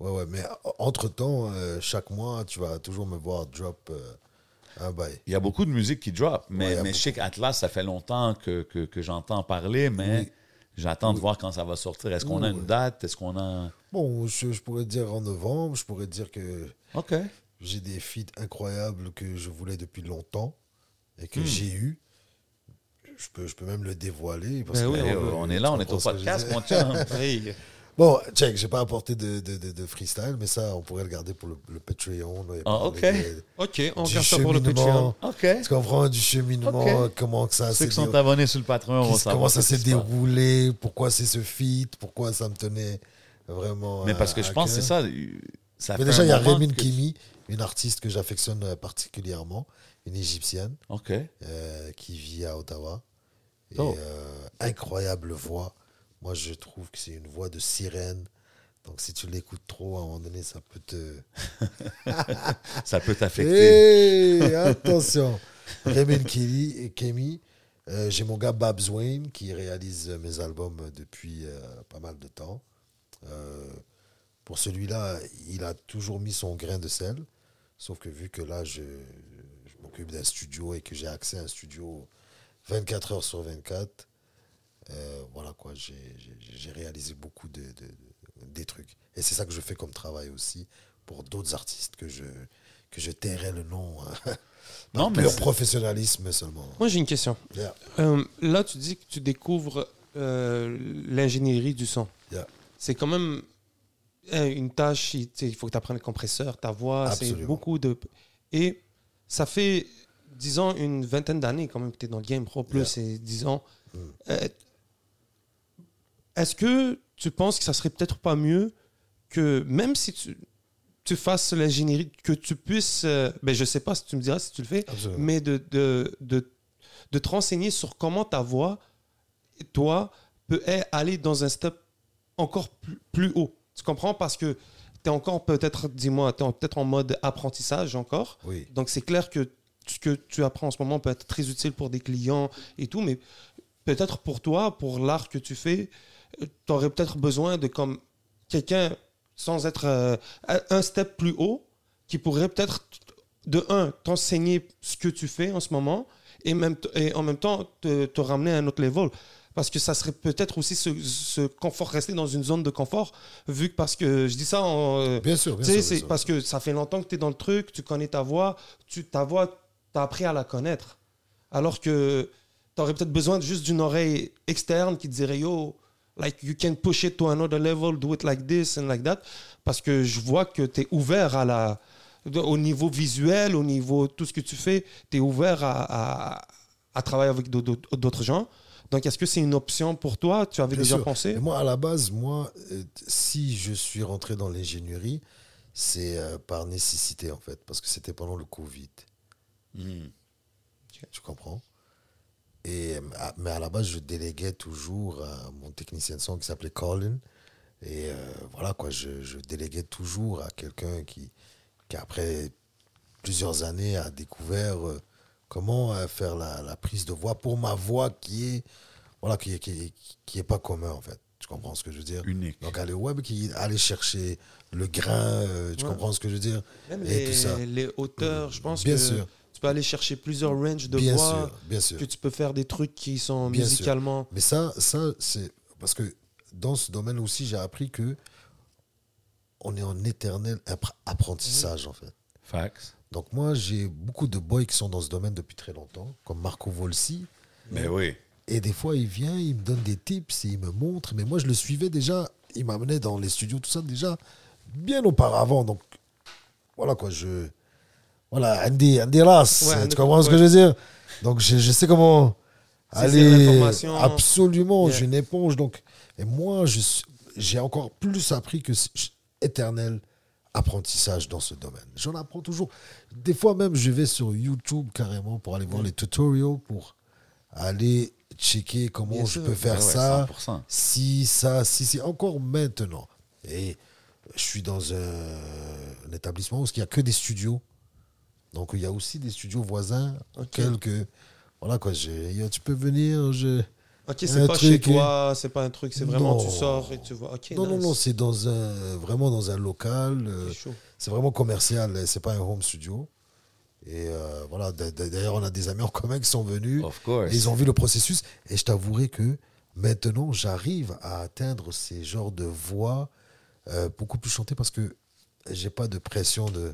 Ouais, ouais, mais entre temps, chaque mois, tu vas toujours me voir drop euh, un bail. Il y a beaucoup de musique qui drop, mais, Ouais, mais je sais qu'Atlas, ça fait longtemps que, que, que j'entends parler, mais Oui. J'attends de voir quand ça va sortir. Est-ce qu'on a une date? Est-ce qu'on a. Bon, je, je pourrais dire en novembre, je pourrais dire que OK. j'ai des feats incroyables que je voulais depuis longtemps et Hmm. que j'ai eu. Je peux, je peux même le dévoiler. Parce Ben que, oui, on est là, on est au podcast, mon chum. *laughs* Bon, check, j'ai pas apporté de, de, de, de freestyle, mais ça, on pourrait le garder pour le, le Patreon. et Ah, ok. Ok, on du regarde ça pour le. Patreon. OK. Tu comprends du cheminement, Ok. comment que ça Ceux s'est qui sont abonnés sur le Patreon savoir. comment ça s'est déroulé, pourquoi c'est ce feat, pourquoi ça me tenait vraiment. Mais à- parce que je pense que c'est cœur. ça. ça Mais déjà, il y a que- Kimi, une artiste que j'affectionne euh, particulièrement, une égyptienne OK. euh, qui vit à Ottawa. Et, Oh. euh, incroyable voix. Moi, je trouve que c'est une voix de sirène. Donc, si tu l'écoutes trop, à un moment donné, ça peut te. *laughs* Ça peut t'affecter. Hey, attention. Raymond Kelly et Kemi. Euh, J'ai mon gars Babs Wayne qui réalise euh, mes albums depuis euh, pas mal de temps. Euh, pour celui-là, il a toujours mis son grain de sel. Sauf que vu que là, je, je m'occupe d'un studio et que j'ai accès à un studio 24 heures sur 24, euh, voilà quoi, j'ai réalisé beaucoup de, de- des trucs. Et c'est ça que je fais comme travail aussi pour d'autres artistes que je, que je tairai le nom. euh, *laughs* Non, mais professionnalisme seulement. Moi, j'ai une question. Yeah. Euh, là, tu dis que tu découvres euh, l'ingénierie du son. Yeah. C'est quand même une tâche. Il faut que tu apprennes le compresseur, ta voix. C'est beaucoup de. Et ça fait, disons, une vingtaine d'années quand même que tu es dans le game pro. Plus, Yeah. c'est, disons. Mm. euh, est-ce que tu penses que ça serait peut-être pas mieux que même si tu, tu fasses l'ingénierie, que tu puisses. euh, ben, je sais pas si tu me diras si tu le fais, Absolument. mais de, de, de, de te renseigner sur comment ta voix, toi, peut aller dans un step encore plus, plus haut. Tu comprends? Parce que tu es encore peut-être, dis-moi, tu es peut-être en mode apprentissage encore. Oui. Donc c'est clair que ce que tu apprends en ce moment peut être très utile pour des clients et tout, mais peut-être pour toi, pour l'art que tu fais, tu aurais peut-être besoin de comme quelqu'un sans être euh, un- step plus haut qui pourrait peut-être de un t'enseigner ce que tu fais en ce moment et même et en même temps te, te ramener à un autre level parce que ça serait peut-être aussi ce, ce confort rester dans une zone de confort vu que parce que je dis ça en euh, Bien sûr, bien tu sais, sûr. c'est bien sûr. parce que ça fait longtemps que tu es dans le truc, tu connais ta voix, tu, ta voix, tu as appris à la connaître. Alors que tu aurais peut-être besoin juste d'une oreille externe qui te dirait Yo, like you can push it to another level, do it like this and like that. Parce que je vois que tu es ouvert à la, au niveau visuel, au niveau tout ce que tu fais, tu es ouvert à, à, à travailler avec d'autres- gens. Donc, est-ce que c'est une option pour toi? Tu avais Bien déjà sûr. pensé? Et moi, à la base, moi, euh, si je suis rentré dans l'ingénierie, c'est euh, par nécessité, en fait, parce que c'était pendant le Covid. Hmm. Tu comprends? Et, euh, mais à la base, je déléguais toujours à mon technicien de son qui s'appelait Colin. Et euh, voilà, quoi, je, je déléguais toujours à quelqu'un qui, qui, après plusieurs années, a découvert euh, comment euh, faire la, la prise de voix pour ma voix qui est, voilà, qui est, qui est, qui est pas commun, en fait. Tu comprends ce que je veux dire? Unique. Donc, aller web, qui aller chercher le grain, euh, tu Ouais. comprends ce que je veux dire? Même Et les, tout ça. les hauteurs, je pense Bien que sûr. Tu peux aller chercher plusieurs ranges de Bien voix, sûr, bien sûr. que tu peux faire des trucs qui sont Bien sûr. musicalement... Mais ça, ça c'est parce que dans ce domaine aussi, j'ai appris que on est en éternel appre- apprentissage, en fait. Facts. Donc moi, j'ai beaucoup de boys qui sont dans ce domaine depuis très longtemps, comme Marco Volsi. Mais oui. Et des fois, il vient, il me donne des tips et il me montre. Mais moi, je le suivais déjà. Il m'amenait dans les studios, tout ça, déjà bien auparavant. Donc, voilà quoi, je. Voilà, Andy, Andy Ras, Ouais, tu comprends ce que je veux dire? Donc, je, je sais comment aller. Absolument, Yeah. j'ai une éponge. Donc, et moi, j'ai encore plus appris que éternel apprentissage dans ce domaine. J'en apprends toujours. Des fois même, je vais sur YouTube carrément pour aller voir les tutorials, pour aller checker comment Bien je sûr. peux faire Ouais, ouais, ça, 100%. si ça, si c'est encore maintenant. Et je suis dans un, un établissement où il n'y a que des studios. Donc il y a aussi des studios voisins auxquels que, voilà quoi, tu peux venir, je... Ok, c'est pas chez toi, c'est pas un truc, c'est vraiment Non. tu sors et tu vois. Non, non, nice. non, c'est dans un, vraiment dans un local. euh, C'est chaud. C'est vraiment commercial, euh, c'est pas un home studio. Et euh, voilà, d'ailleurs, on a des amis en commun qui sont venus. Of course. et ils ont vu le processus. Et je t'avouerai que maintenant, j'arrive à atteindre ces genres de voix euh, beaucoup plus chantées parce que j'ai pas de pression de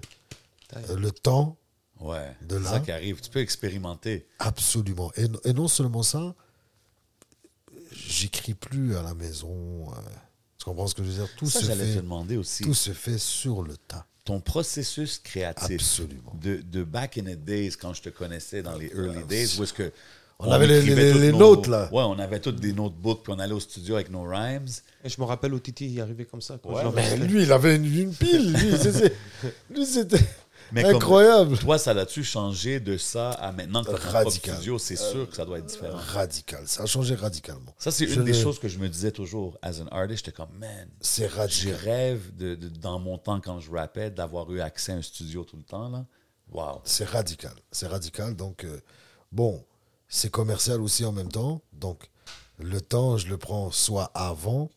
euh, le temps, Ouais. De C'est là. ça qui arrive. Tu peux expérimenter. absolument. Et, et non seulement ça, j'écris plus à la maison. euh, tu comprends ce que je veux dire? Tout ça, se j'allais te fait. demander aussi. Tout se fait sur le tas. Ton processus créatif Absolument. de, de back in the days, quand je te connaissais dans les early days, où est-ce que. On avait les- écrivait les- toutes les nos- notes, là. Ouais, on avait toutes des notebooks, puis on allait au studio avec nos rhymes. Et je me rappelle au Titi, il est arrivé comme ça. Quoi. Ouais, Mais lui, il avait une, une pile. Lui, c'est- c'est- lui, c'était Mais comme- incroyable. Toi, ça l'a-tu changé de ça à maintenant que Radical. studio? C'est sûr que ça doit être différent. Radical. Ça a changé radicalement. Ça, c'est Je une des choses que je me disais toujours. As an artist, j'étais comme, man, C'est je radical. rêve, de, de- dans mon temps quand je rappais, d'avoir eu accès à un studio tout le temps. Là. Wow. C'est radical. C'est radical. Donc, euh, bon, c'est commercial aussi en même temps. Donc, le temps, je le prends soit avant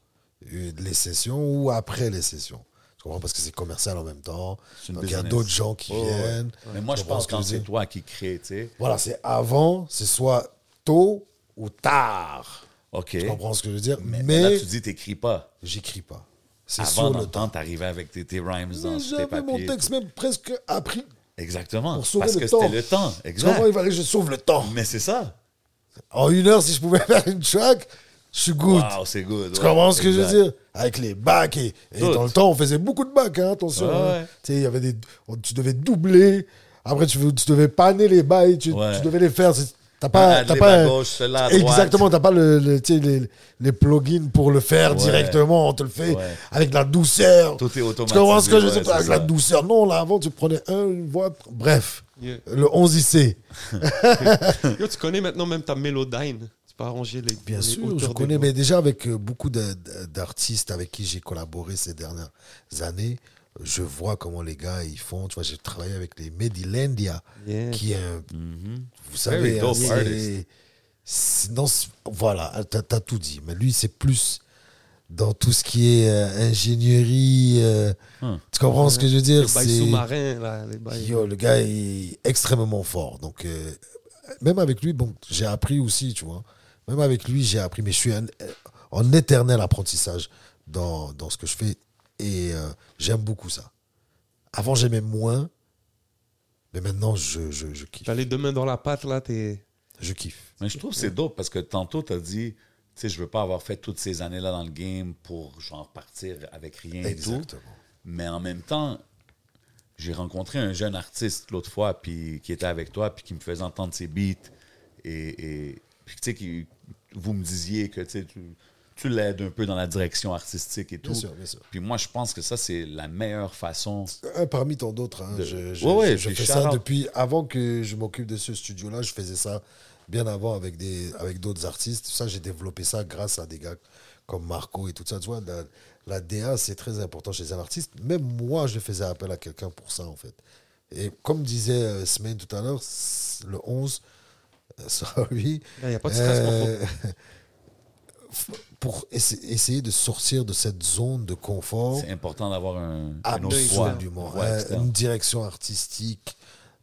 euh, les sessions ou après les sessions. Comprends? Parce que c'est commercial en même temps. Donc, il y a d'autres gens qui ouais. viennent. Mais moi, je pense que c'est toi qui crée, tu sais. Voilà, c'est avant, c'est soit tôt ou tard. OK. Tu comprends ce que je veux dire? Mais, Mais, là, tu dis, t'écris pas. j'écris pas. C'est Avant, sur dans le temps. t'arrivais avec tes, tes rhymes dans Mais sur tes J'avais mon papiers. texte même presque appris. Exactement. Pour sauver Parce le que c'était le temps. Exact. comprends? Il fallait que je sauve le temps. Mais c'est ça. En une heure, si je pouvais *laughs* faire une track, je suis good. Wow, c'est good. Tu ouais, comprends ce que je veux dire? Avec les bacs et, dans le temps, on faisait beaucoup de bacs, hein, attention. Ouais, hein. Tu sais, y avait des, on- tu devais doubler. Après, tu, tu devais panner les bails, tu, Ouais. tu devais les faire. T'as pas, t'as pas gauche, exactement, t'as pas le, le- tu sais, les, les plugins pour le faire Ouais. directement. On te le fait Ouais. avec la douceur. Tout est Tu automatisé. comprends ce que je ouais, dire? Avec la douceur. Non, là, avant, tu prenais un, une voix. Bref, Yeah. le 11 IC. *laughs* *laughs* Yo, tu connais maintenant même ta Melodyne. Tu peux arranger les. Bien les sûr, je connais, mais déjà avec euh, beaucoup d'artistes avec qui j'ai collaboré ces dernières années, je vois comment les gars ils font. Tu vois, j'ai travaillé avec les Medilandia, Yeah. qui est un, Mhm. vous savez, hein, c'est- voilà, t'as as tout dit. Mais lui, c'est plus dans tout ce qui est euh, ingénierie. euh, Hum. Tu comprends ce que je veux dire? Les bails C'est- sous-marins, là. Les bails. Yo, le gars est extrêmement fort. Donc, euh, même avec lui, bon, j'ai appris aussi, tu vois. Même avec lui, j'ai appris, mais je suis un- euh, en éternel apprentissage dans, dans ce que je fais. Et euh, j'aime beaucoup ça. Avant, j'aimais moins. Mais maintenant, je, je, je kiffe. T'as les deux mains dans la pâte, là, t'es. Je kiffe. Mais je trouve que c'est dope parce que tantôt, tu as dit, tu sais, je veux pas avoir fait toutes ces années-là dans le game pour genre partir avec rien et tout. Exactement. Mais en même temps, j'ai rencontré un jeune artiste l'autre fois puis, qui était avec toi puis qui me faisait entendre ses beats. Et, et puis, tu sais, qui- vous me disiez que tu tu, l'aides un peu dans la direction artistique et tout. Bien sûr, bien sûr. Puis moi, je pense que ça, c'est la meilleure façon. Un parmi tant d'autres. hein. De- Je, je- Ouais, ouais, je- je puis fais ça depuis avant que je m'occupe de ce studio-là. Je faisais ça bien avant avec des avec d'autres artistes. Ça, j'ai développé ça grâce à des gars comme Marco et tout ça. Tu vois, la, la DA, c'est très important chez un artiste. Même moi, je faisais appel à quelqu'un pour ça, en fait. Et comme disait euh, Semaine tout à l'heure, le 11, euh, sorry, Il n'y a pas de stress, euh, pour essa- essayer de sortir de cette zone de confort. C'est important d'avoir un, une autre. Absolument. une Un- direction artistique,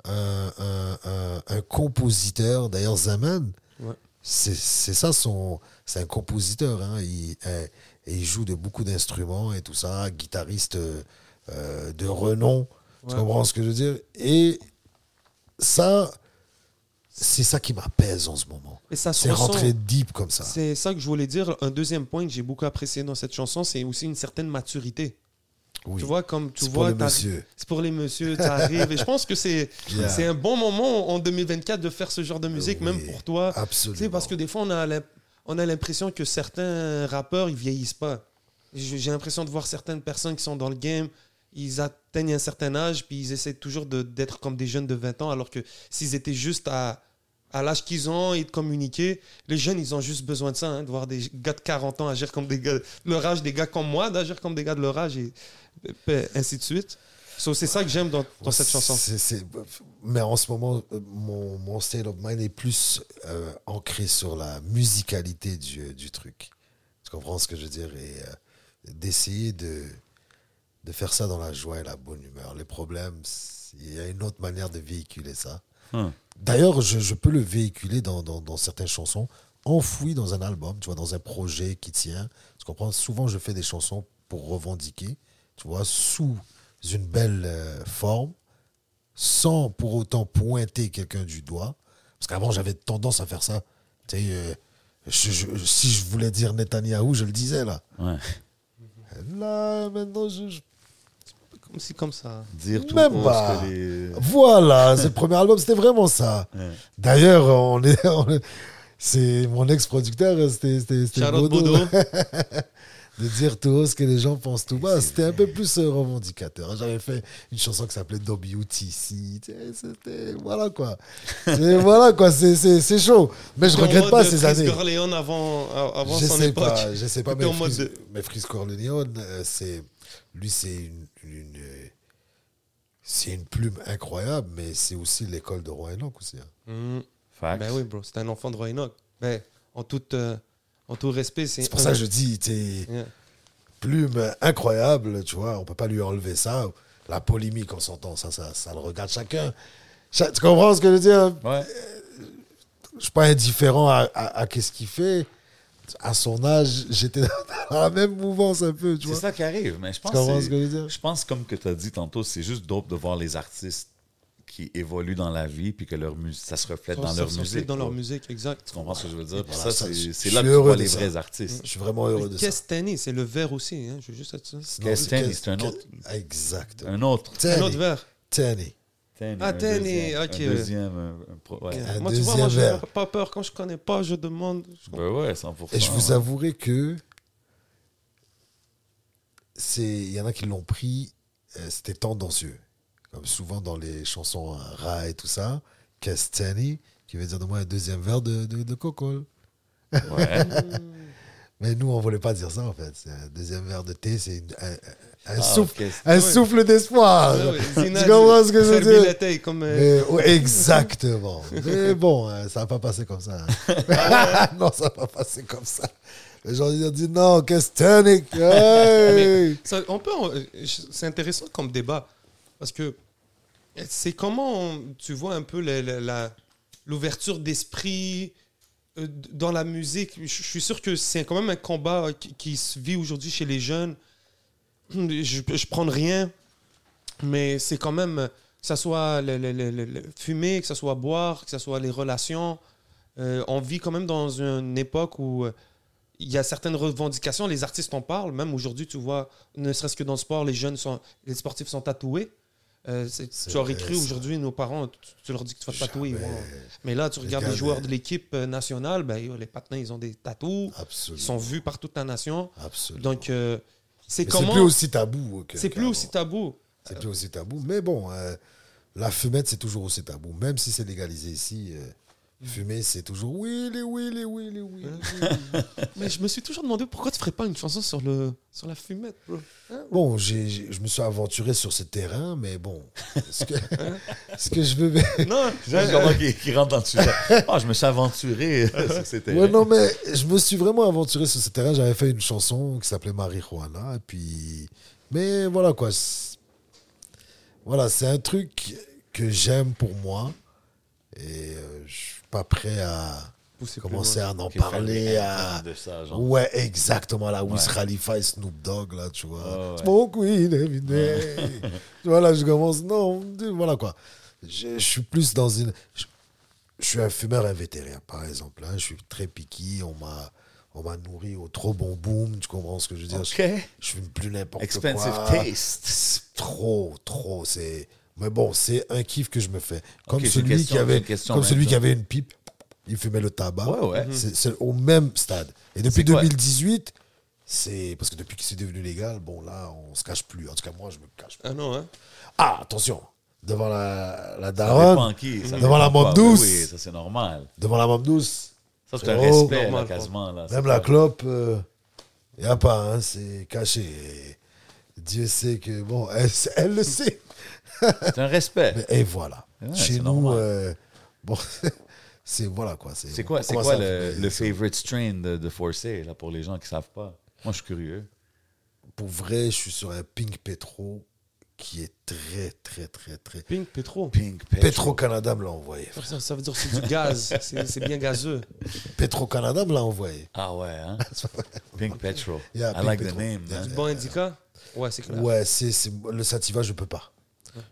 un, un- un- un compositeur. D'ailleurs, Zaman, Ouais. c'est c'est ça son. C'est un compositeur. hein. Il, euh, et il joue de beaucoup d'instruments et tout ça, guitariste euh, euh, de renom. Tu Ouais. comprends ce que je veux dire? Et ça, c'est ça qui m'apaise en ce moment. Et ça se C'est rentrer deep comme ça. C'est ça que je voulais dire. Un deuxième point que j'ai beaucoup apprécié dans cette chanson, c'est aussi une certaine maturité. Oui. Tu vois, comme tu vois. C'est pour les messieurs, tu arrives. Et je pense que c'est *laughs* Yeah. c'est un bon moment en 2024 de faire ce genre de musique, Oui, même pour toi. Absolument. Tu sais, parce que des fois, on a on a l'impression que certains rappeurs, ils vieillissent pas. J'ai l'impression de voir certaines personnes qui sont dans le game, ils atteignent un certain âge, puis ils essaient toujours de- d'être comme des jeunes de 20 ans, alors que s'ils étaient juste à, à l'âge qu'ils ont et de communiquer, les jeunes, ils ont juste besoin de ça, hein, de voir des gars de 40 ans agir comme des gars, de leur âge, des gars comme moi, d'agir comme des gars de leur âge, et et ainsi de suite. So, c'est ça que j'aime dans, dans cette chanson. Mais en ce moment, euh, mon, mon state of mind est plus euh, ancré sur la musicalité du, du truc. Tu comprends ce que je veux dire? Et euh, d'essayer de, de faire ça dans la joie et la bonne humeur. Les problèmes, il y a une autre manière de véhiculer ça. Hum. D'ailleurs, je, je peux le véhiculer dans, dans, dans certaines chansons, enfoui dans un album, tu vois, dans un projet qui tient. Tu comprends? Souvent, je fais des chansons pour revendiquer, tu vois, sous une belle euh, forme, sans pour autant pointer quelqu'un du doigt. Parce qu'avant, j'avais tendance à faire ça. Tu sais, euh, je- je- si je voulais dire Netanyahou, je le disais là. Ouais. Là, maintenant, je, je- Comme si, comme ça. Dire tout Même pas. ce que les... Voilà, *laughs* ce premier album, c'était vraiment ça. Ouais. D'ailleurs, on est, *laughs* on est- c'est mon ex-producteur, c'était c'était- c'était Charlotte Bodo. *laughs* De dire tout haut ce que les gens pensent tout bas. C'était un peu plus euh, revendicateur. J'avais fait une chanson qui s'appelait WTC. C'était voilà quoi. C'est- voilà quoi. C'est c'est- c'est chaud. Mais je regrette pas ces années. Corleone avant, avant Je son sais époque. pas, je sais pas, mais Fris, de- mais Fris Corleone, euh, c'est lui, c'est une, une, euh, c'est une plume incroyable, mais c'est aussi l'école de Roy Enoch aussi. hein. Facts. Ben oui, bro, c'est un enfant de Roy Enoch. Ben, en, tout, euh, en tout respect, c'est. C'est pour ça que je dis, tu sais, Yeah. plume incroyable, tu vois, on peut pas lui enlever ça. La polémique, on s'entend, ça, ça, ça le regarde chacun. Cha- tu comprends ce que je veux dire? Ouais. Je suis pas indifférent à, à, à qu'est-ce qu'il fait. À son âge, j'étais dans *laughs* la même mouvance un peu, tu C'est ça qui arrive. Mais je pense ce c'est- que je veux dire? Je pense, comme que tu as dit tantôt, c'est juste dope de voir les artistes qui évoluent dans la vie puis que leur ça se reflète dans Ça leur se reflète musique. dans leur musique, exact. Tu comprends ce que je veux dire? Voilà, ça, ça, c'est là suis que tu vois les ça. vrais artistes. Je suis vraiment heureux de ça. Année C'est le vert aussi, hein? je veux juste être ça. C'est- un autre. Exact. Un autre. Un autre verre. Tenny. Tenny, Ah, deuxième- ok. Un deuxième. un- un pro- ouais. Un moi, tu vois, moi, deuxième je pas peur. Quand je connais pas, je demande. Je Ben ouais, 100%. Et je vous ouais. avouerai que c'est il y en a qui l'ont pris, euh, c'était tendancieux. Comme souvent dans les chansons euh, Ra et tout ça, Castani, qui veut dire de moi un deuxième verre de, de, de Coco. Ouais. *laughs* Mais nous, on voulait pas dire ça en fait. Un deuxième verre de thé, c'est une- un, Ah, souffle, un souffle d'espoir. Ah ouais, tu comprends ce que je veux dire? comme. euh, Mais- *laughs* exactement. Mais bon, hein, ça va pas passer comme ça. hein. *laughs* *laughs* non, ça va pas passer comme ça. Les gens ils ont dit non, Castanic. Hey! Ça, on peut, en- c'est intéressant comme débat parce que c'est comment on- tu vois un peu l'ouverture d'esprit euh, dans la musique. Je je suis sûr que c'est quand même un combat qui, qui se vit aujourd'hui chez les jeunes. Je, je prends rien, mais c'est quand même que ça soit le, le- le- le- fumer, que ça soit boire, que ça soit les relations. Euh, on vit quand même dans une époque où euh, il y a certaines revendications, les artistes en parlent, même aujourd'hui, tu vois, ne serait-ce que dans le sport, les jeunes sont, les sportifs sont tatoués. Euh, tu aurais cru aujourd'hui, nos parents, tu, tu leur dis que tu vas te tatouer. vont- Mais là, tu regardes les joueurs de- l'équipe nationale, ben, les patins, ils ont des tatous, ils sont vus par toute la nation. Absolument. Donc, euh, c'est comment. plus aussi tabou. C'est plus aussi tabou. C'est plus aussi tabou. Mais bon, euh, la fumette, c'est toujours aussi tabou. Même si c'est légalisé ici, euh, Fumer, c'est toujours Willy, Willy, Willy, Willy. Mais je me suis toujours demandé pourquoi tu ferais pas une chanson sur, le, sur la fumette, bro. Bon, j'ai- j'ai- je me suis aventuré sur ce terrain, mais bon. Ce que, ce que je veux. Non, *laughs* J'aime comment qui, qui rentre dans le sujet. Ah, je me suis aventuré *laughs* sur ces terrains. Ouais, non, mais je me suis vraiment aventuré sur ce terrain. J'avais fait une chanson qui s'appelait Marijuana. Et puis. Mais voilà quoi. c'est- Voilà, c'est un truc que j'aime pour moi. Et euh, je suis pas prêt à commencer à en parler. le À... de ça, genre. Ouais, exactement. Là, Wiz Ouais. Khalifa et Snoop Dogg, là, tu vois. Ouais, ouais. Smoke weed every day. *laughs* tu vois, là, je commence. Non, voilà quoi. Je, je suis plus dans une. Je, je suis un fumeur invétérien, par exemple. hein. Je suis très piqué. On m'a. On m'a nourri au trop bon boom, tu comprends ce que je veux dire? Je, je fume plus n'importe quoi. Expensive taste. Trop, trop. C'est. Mais bon, c'est un kiff que je me fais. Comme celui question, qui avait, comme celui qui avait une pipe, il fumait le tabac. Ouais, ouais. C'est c'est au même stade. Et depuis C'est quoi? 2018, c'est parce que depuis que c'est devenu légal, bon là, on se cache plus. En tout cas, moi, je me cache pas. Ah non, hein? Ah, attention, devant la, la daronne, Devant la mob douce. Oui, ça c'est normal. devant la môme douce, Ça c'est un Oh, respect, là, quasiment. Là. Même la clope, il n'y a pas, hein, c'est caché. Et Dieu sait que, bon, elle, elle le sait. *laughs* C'est un respect. Mais, et voilà. Ouais, Chez c'est nous, euh, bon, *laughs* c'est voilà quoi. C'est quoi, quoi à le, favorite strain de, de Forcé, là, pour les gens qui savent pas? Moi, je suis curieux. Pour vrai, je suis sur un Pink Petro qui est très, très, très, très. Pink Petro? Pink Petro. Petro Canada me l'a envoyé. Ça, ça veut dire que c'est du gaz. *laughs* C'est bien gazeux. Petro Canada me l'a envoyé. Ah ouais, hein? Pink Petro. Yeah, I Pink like Petro. the name. Yeah. Du bon indica? Ouais, c'est clair. Ouais, c'est c'est- le sativa, je peux pas.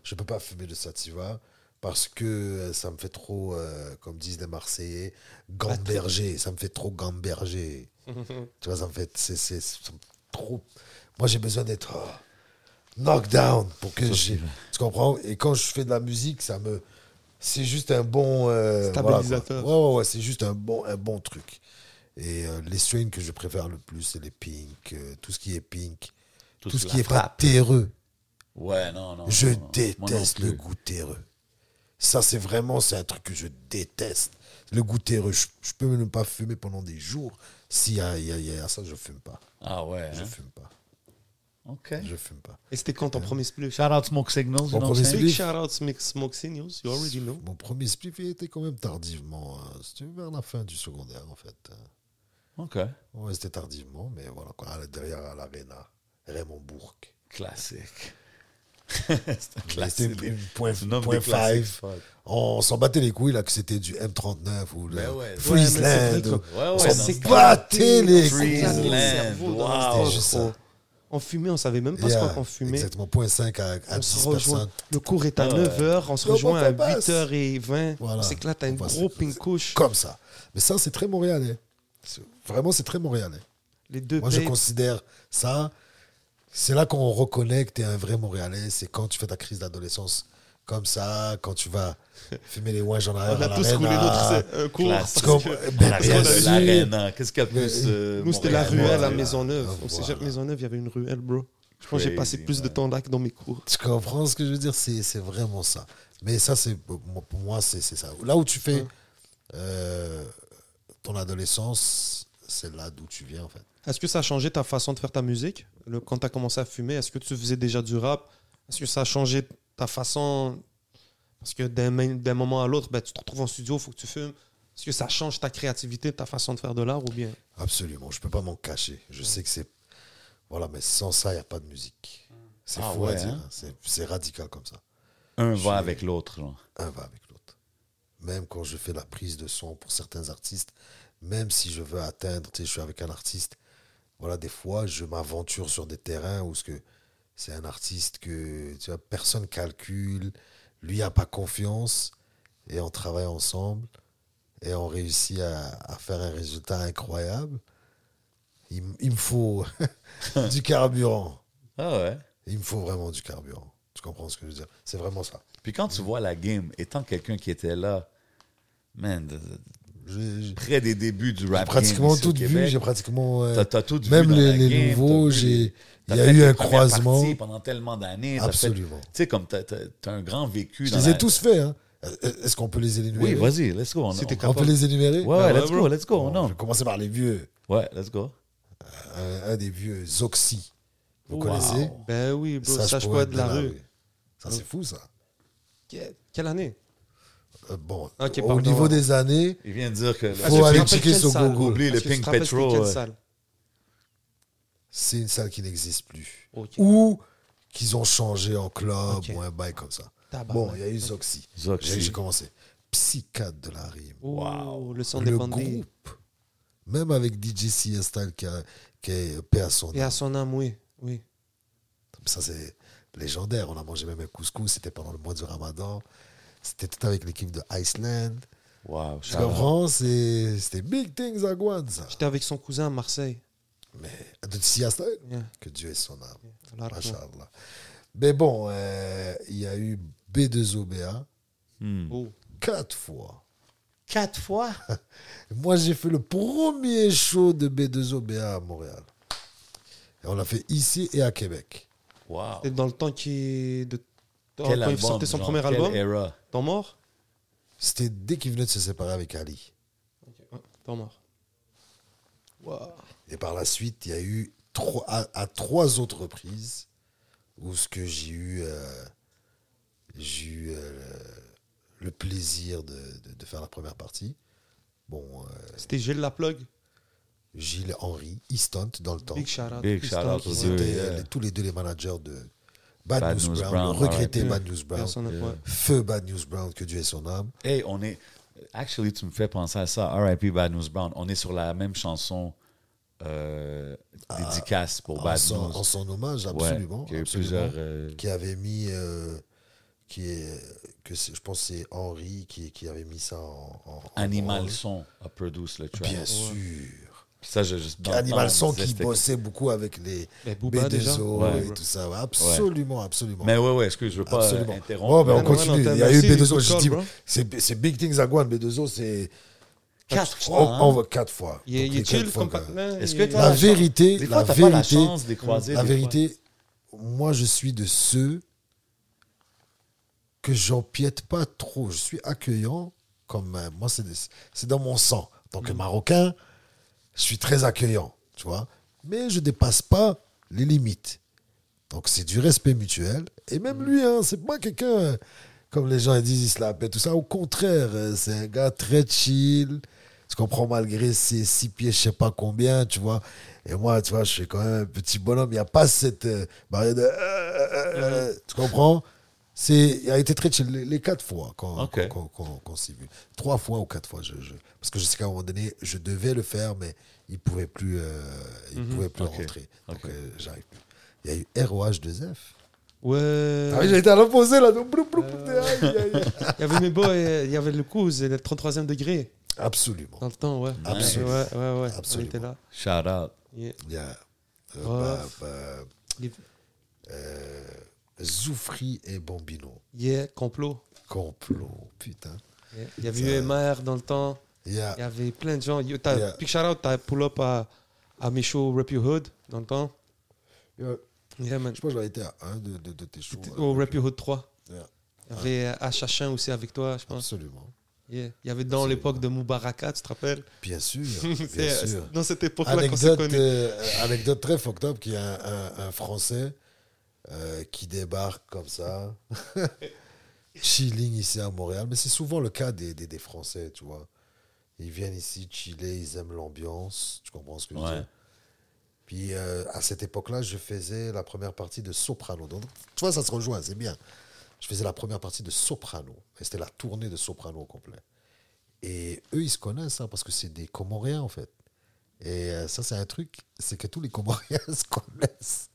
Je peux pas fumer de sativa parce que euh, ça me fait trop, euh, comme disent les Marseillais, gamberger. Ça me fait trop gamberger. *laughs* tu vois, ça me fait. C'est trop. Moi, j'ai besoin d'être euh, knockdown pour que j'ai. Tu comprends? Et quand je fais de la musique, ça me. C'est juste un bon. euh, voilà. Stabilisateur. ouais, ouais, ouais, c'est juste un bon, un bon truc. Et euh, les strains que je préfère le plus, c'est les pink, tout ce qui est pink, tout, ce qui est pas frappe. terreux. Ouais, non, non. Je non, non. Moi non déteste le goût terreux. Ça, c'est vraiment, c'est un truc que je déteste. Le goût terreux. Je, je peux même pas fumer pendant des jours. S'il y a, y a- il y a ça, je fume pas. Ah ouais, Je hein? fume pas. OK. Je fume pas. Et c'était quand ton premier spliff? Shout out Smoke Signals. I'm premier spliff. shout out Smoke, Smoke Signals. You already know. Mon premier spliff il était quand même tardivement. hein. C'était vers la fin du secondaire, en fait. OK. Ouais, c'était tardivement, mais voilà, quoi. Derrière à l'Arena, Raymond Bourque. Classique. *laughs* C'était une point, point. On s'en battait les couilles, là, que c'était du M39 ou le Ben ouais. Friesland. Ouais, Ouais, on s'en battait les couilles. Wow. juste ça. On fumait, on savait même pas ce Yeah, qu'on fumait. Exactement, point 5 à, à On 10 se rejoint. personnes. Le cours est à Ouais. 9h, on se rejoint à ça passe. 8h20. Voilà. C'est que là, t'as un On va gros pink couche. Comme ça. Mais ça, c'est très montréalais. Vraiment, c'est très montréalais. Les deux Moi, je considère ça. C'est là qu'on reconnaît que tu es un vrai montréalais. C'est quand tu fais ta crise d'adolescence comme ça, quand tu vas fumer les ouinges en arrière. On a tous roulé à- notre c'est un cours. Classe. Parce que- Ben, l'arène. Qu'est-ce qu'il y a de plus euh, Nous, c'était la ruelle à Montréal. Maisonneuve. Ah, Au voilà. cégep Maisonneuve, il y avait une ruelle, bro. Je pense que j'ai passé plus de temps là que dans mes cours. Tu comprends ce que je veux dire? C'est vraiment ça. Mais ça, c'est pour moi, c'est c'est ça. Là où tu fais euh, ton adolescence, c'est là d'où tu viens, en fait. Est-ce que ça a changé ta façon de faire ta musique? Le, Quand tu as commencé à fumer, est-ce que tu faisais déjà du rap? Est-ce que ça a changé ta façon? Parce que d'un moment à l'autre, ben, tu te retrouves en studio, il faut que tu fumes. Est-ce que ça change ta créativité, ta façon de faire de l'art ou bien? Absolument, je peux pas m'en cacher. Je sais que c'est. Voilà, mais sans ça, il n'y a pas de musique. C'est Ah fou à dire. hein? C'est- radical comme ça. Un Je- va avec l'autre. Un va avec l'autre. Même quand je fais la prise de son pour certains artistes, même si je veux atteindre, tu sais, je suis avec un artiste, voilà, des fois, je m'aventure sur des terrains où ce que c'est un artiste que tu vois, personne calcule, lui n'a pas confiance, et on travaille ensemble, et on réussit à, à faire un résultat incroyable. Il, il me faut *laughs* du carburant. Ah ouais? Il me faut vraiment du carburant. Tu comprends ce que je veux dire? C'est vraiment ça. Puis quand tu vois la game, étant quelqu'un qui était là, man, près des débuts du J'ai rap pratiquement tout vu, j'ai pratiquement. euh, T'as- t'as tout vu même dans les, la les game, nouveaux, j'ai. Il y a eu un croisement. pendant tellement d'années. Absolument. Tu sais, comme t'as as, un grand vécu Je dans les ai la- tous faits. Hein. Euh, Est-ce qu'on peut les Oui, énumérer vas-y, let's go. On, C'était on- On peut les énumérer Ouais, ouais, let's go, let's go. Bon, non. Je vais commencer par les vieux. Ouais, let's go. Un, un des vieux, Zoxy. Vous Wow. connaissez? Ben oui, bro, Sage sage poète de la rue. Ça, c'est fou, ça. Que- Quelle année? Euh, bon, au pardon. niveau des années, Il vient de dire que. Faut Est-ce que tu aller checker sur salle? Google. Oublie le Pink te rappelles c'était Petro, quelle ouais. salle? C'est une salle qui n'existe plus. Ou qu'ils ont changé en club ou un bail comme ça. Tabarnak. Bon, il y a eu Zoxy. Zoxy. J'ai commencé. Psychiatre de la rime. Oh, le son le dépendait. groupe, même avec DJ Style qui, a- qui est paix à son Et à âme. son âme, oui. oui. Ça, c'est légendaire. On a mangé même un couscous. C'était pendant le mois du ramadan. C'était tout avec l'équipe de Iceland. Tu comprends? C'est- C'était big things à Guan, ça. J'étais avec son cousin à Marseille. Mais de Yeah. que Dieu ait son âme. Machallah. Mais bon, euh, il y a eu B2OBA Hmm. oh. quatre fois. Quatre fois? *laughs* Moi, j'ai fait le premier show de B2OBA à Montréal. Et on l'a fait ici et à Québec. Wow. C'était dans le temps qui de... Quel quand il album, sortait son genre, premier quelle album. era? Temps mort C'était dès qu'il venait de se séparer avec Ali. Ouais, Temps mort. Wow. Et par la suite, il y a eu trois, à, à trois autres reprises où ce que j'ai eu, euh, j'ai eu euh, le plaisir de, de- de faire la première partie. Bon, euh, C'était Gilles la plug. Gilles Henry, Easton dans le temps. Big shout out. Big shout out Ils aux étaient deux, euh, yeah. les- tous les deux les managers de Bad, Bad News, News Brown, Brown, regretté. Bad News Brown. Feu Bad News Brown, que Dieu ait son âme. Hey, on est. Actually, tu me fais penser à ça. R.I.P. Bad News Brown. On est sur la même chanson euh, dédicace pour En Bad son, News. en son hommage, Ouais, absolument. absolument. plusieurs. euh, Qui avait mis. euh, qui est, que je pense que c'est Henry qui, qui avait mis ça en. en- en Animal branle. Son a produit le track. Bien sûr. Ça, je, Animal Son qui bossait beaucoup avec les Mais Booba, déjà? B2O Ouais. et tout ça. Ouais, Absolument, absolument. Mais ouais, ouais, excuse, je veux pas euh, Absolument. interrompre? Ouais, ben, on non, continue. non, Il y a eu merci, B2O. good J'ai call, dit, bro. c'est c'est Big Things à Guan. B2O, c'est. Quatre On, fois. hein. on va quatre fois. Il est, Donc, il chill comme. Est-ce que La vérité, Des la fois, t'as pas la vérité, chance de les croiser. la fois. vérité, moi, je suis de ceux que j'empiète pas trop. Je suis accueillant. Comme euh, moi, c'est des- c'est dans mon sang. En tant Mm. que Marocain, je suis très accueillant, tu vois. Mais je dépasse pas les limites. Donc c'est du respect mutuel. Et même lui, hein, c'est pas quelqu'un comme les gens disent, il se tout ça. Au contraire, euh, c'est un gars très chill. Tu comprends malgré ses six pieds, je sais pas combien, tu vois. Et moi, tu vois, je suis quand même un petit bonhomme. Il n'y a pas cette euh, barrière de. euh, tu comprends? Il a été très chill les, les quatre fois quand, Ok. quand- quand- quand- qu'on s'est vu. Trois fois ou quatre fois. Je, je- parce que je sais qu'à un moment donné, je devais le faire, mais il ne pouvait plus, euh, il pouvait plus Mhm. Rentrer. Donc, euh, j'arrive plus. Il y a eu ROH2F. Ouais. Ah oui, j'ai été à l'opposé là. donc, aïe, aïe, aïe. *laughs* Il y avait mes boys, euh, il y avait le cousin, le 33e degré. Absolument. Dans le temps, ouais. Absolument. Ouais, ouais, ouais. Absolument. On était là. Shout out. Yeah. Il y a euh, Oh. bah, bah, euh, Zoufri et Bambino. Yeah, complot. Complot, putain. Yeah. Il y avait eu MR dans le temps. Il y a, Il y avait plein de gens. Yo, t'as- Yeah. Big shout out, t'as pull up à, à mes shows Rap Your Hood dans le temps. il y a- Yeah, man. je pense que j'avais été à un de, de, de tes shows. Au Your Hood 3. Yeah. Il y avait euh, H aussi avec toi, je pense. Absolument. Yeah. Il y avait dans l'époque de Moubaraka, tu te rappelles? Bien sûr. *laughs* bien sûr. Dans cette époque-là qu'on s'est connus. euh, anecdote très fucked up qu'il y a un, un- un Français euh, qui débarque comme ça, *laughs* chilling ici à Montréal. Mais c'est souvent le cas des, des, des Français, tu vois. Ils viennent ici chiller, ils aiment l'ambiance. Tu comprends ce que je veux Ouais. dire? Puis euh, à cette époque-là, je faisais la première partie de Soprano. Donc, tu vois, ça se rejoint, c'est bien. Je faisais la première partie de Soprano. Et c'était la tournée de Soprano au complet. Et eux, ils se connaissent, hein, parce que c'est des Comoriens, en fait. Et euh, ça, c'est un truc, c'est que tous les Comoriens *laughs* se connaissent.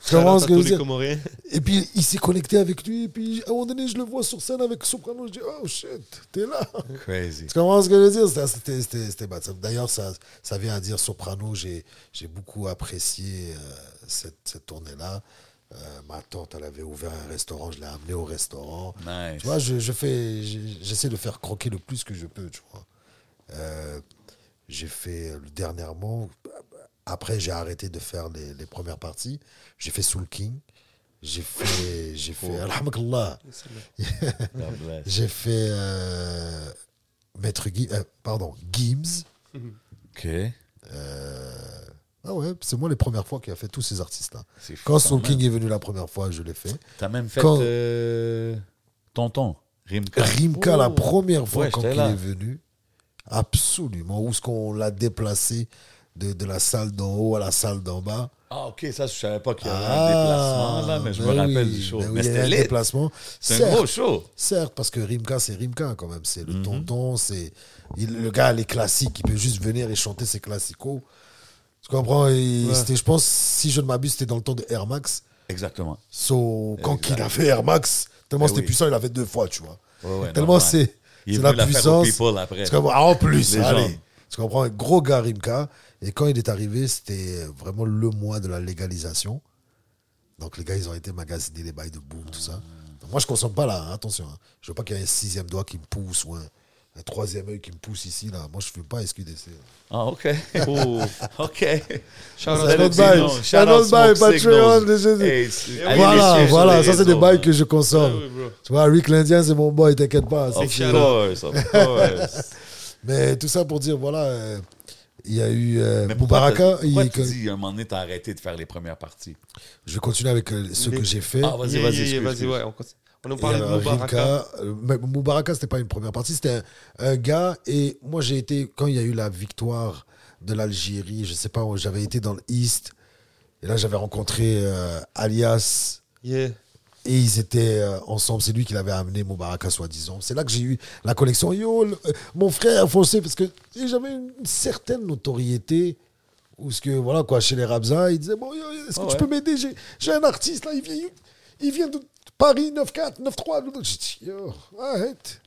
Ce à que je veux dire. Et puis, il s'est connecté avec lui. Et puis, à un moment donné, je le vois sur scène avec Soprano. Je dis, oh shit, t'es là. Crazy. Tu comprends ce que je veux dire C'était bad. D'ailleurs, ça, ça vient à dire Soprano. J'ai j'ai beaucoup apprécié euh, cette, cette tournée-là. Euh, ma tante, elle avait ouvert un restaurant. Je l'ai amené au restaurant. Nice. Tu vois, je, je fais, j'essaie de faire croquer le plus que je peux, tu vois. Euh, j'ai fait dernièrement, après j'ai arrêté de faire les, les premières parties, j'ai fait Soul King J'ai fait, j'ai fait, alhamdulillah, *laughs* *laughs* j'ai fait euh, Maître Gi- euh, pardon, Gims. *laughs* OK. Ah ouais, c'est moi les premières fois qui a fait tous ces artistes-là. Quand Soul King est venu la première fois, je l'ai fait. T'as même fait Quand- euh, Tonton, Rimka. Rimka, la Oh. première fois Ouais, quand il là. est venu, absolument. Où est-ce qu'on l'a déplacé? De, de la salle d'en haut à la salle d'en bas Ah, OK, ça, je savais pas qu'il y avait un déplacement, là, mais je me ben rappelle oui, du show. ben mais c'était un déplacement. C'est un gros show. Certes, parce que Rimka, c'est Rimka quand même. C'est le Mhm. tonton, c'est le gars, les classiques, il peut juste venir et chanter ses classicos. Tu comprends? Je pense, si je ne m'abuse, c'était dans le temps de Air Max. Exactement. So, quand il a fait Air Max, tellement Eh c'était oui. puissant, il a fait deux fois, tu vois. Ouais, ouais, tellement c'est, la la puissance. après. Ah, en plus, allez. Tu comprends? Un gros gars Rimka. Et quand il est arrivé, c'était vraiment le mois de la légalisation. Donc les gars, ils ont été magasinés, les bails de boom, tout ça. Donc, moi, je consomme pas là, hein, attention. hein. Je veux pas qu'il y ait un sixième doigt qui me pousse ou un, un troisième œil qui me pousse ici. là. Moi, je ne fume pas SQDC. Ah, OK. *laughs* Oh. OK. Shout out un Shout Patreon. Voilà, voilà, ça c'est des bails que je consomme. Ah. Tu vois, Rick l'Indien, c'est mon boy, t'inquiète pas. ça, Of course, of *laughs* course. Mais tout ça pour dire, voilà, euh, il y a eu euh, Mais pourquoi pourquoi il- tu dis, à un moment donné, t'as arrêté de faire les premières parties? Je vais continuer avec euh, ce Les- que j'ai fait. Ah, vas-y, Yeah, vas-y, yeah, yeah, excuse, vas-y, excuse. ouais. On, continue. on nous parlait de Moubaraka. Rimka, euh, mais Moubaraka, c'était pas une première partie, c'était un, un gars. Et moi, j'ai été, quand il y a eu la victoire de l'Algérie, je sais pas, j'avais été dans le East. Et là, j'avais rencontré euh, Alias. Yeah. Et ils étaient euh, ensemble. C'est lui qui l'avait amené, Moubaraka, soi-disant. C'est là que j'ai eu la connexion. Yo, le- euh, mon frère Foncé, parce que j'avais une certaine notoriété. Où ce que, voilà, quoi, chez les Rabza, ils disaient Bon, est-ce que Ah tu peux m'aider? J'ai un artiste, là, il vient, il vient de Paris 9-4, 9-3. J'ai dit Yo, arrête.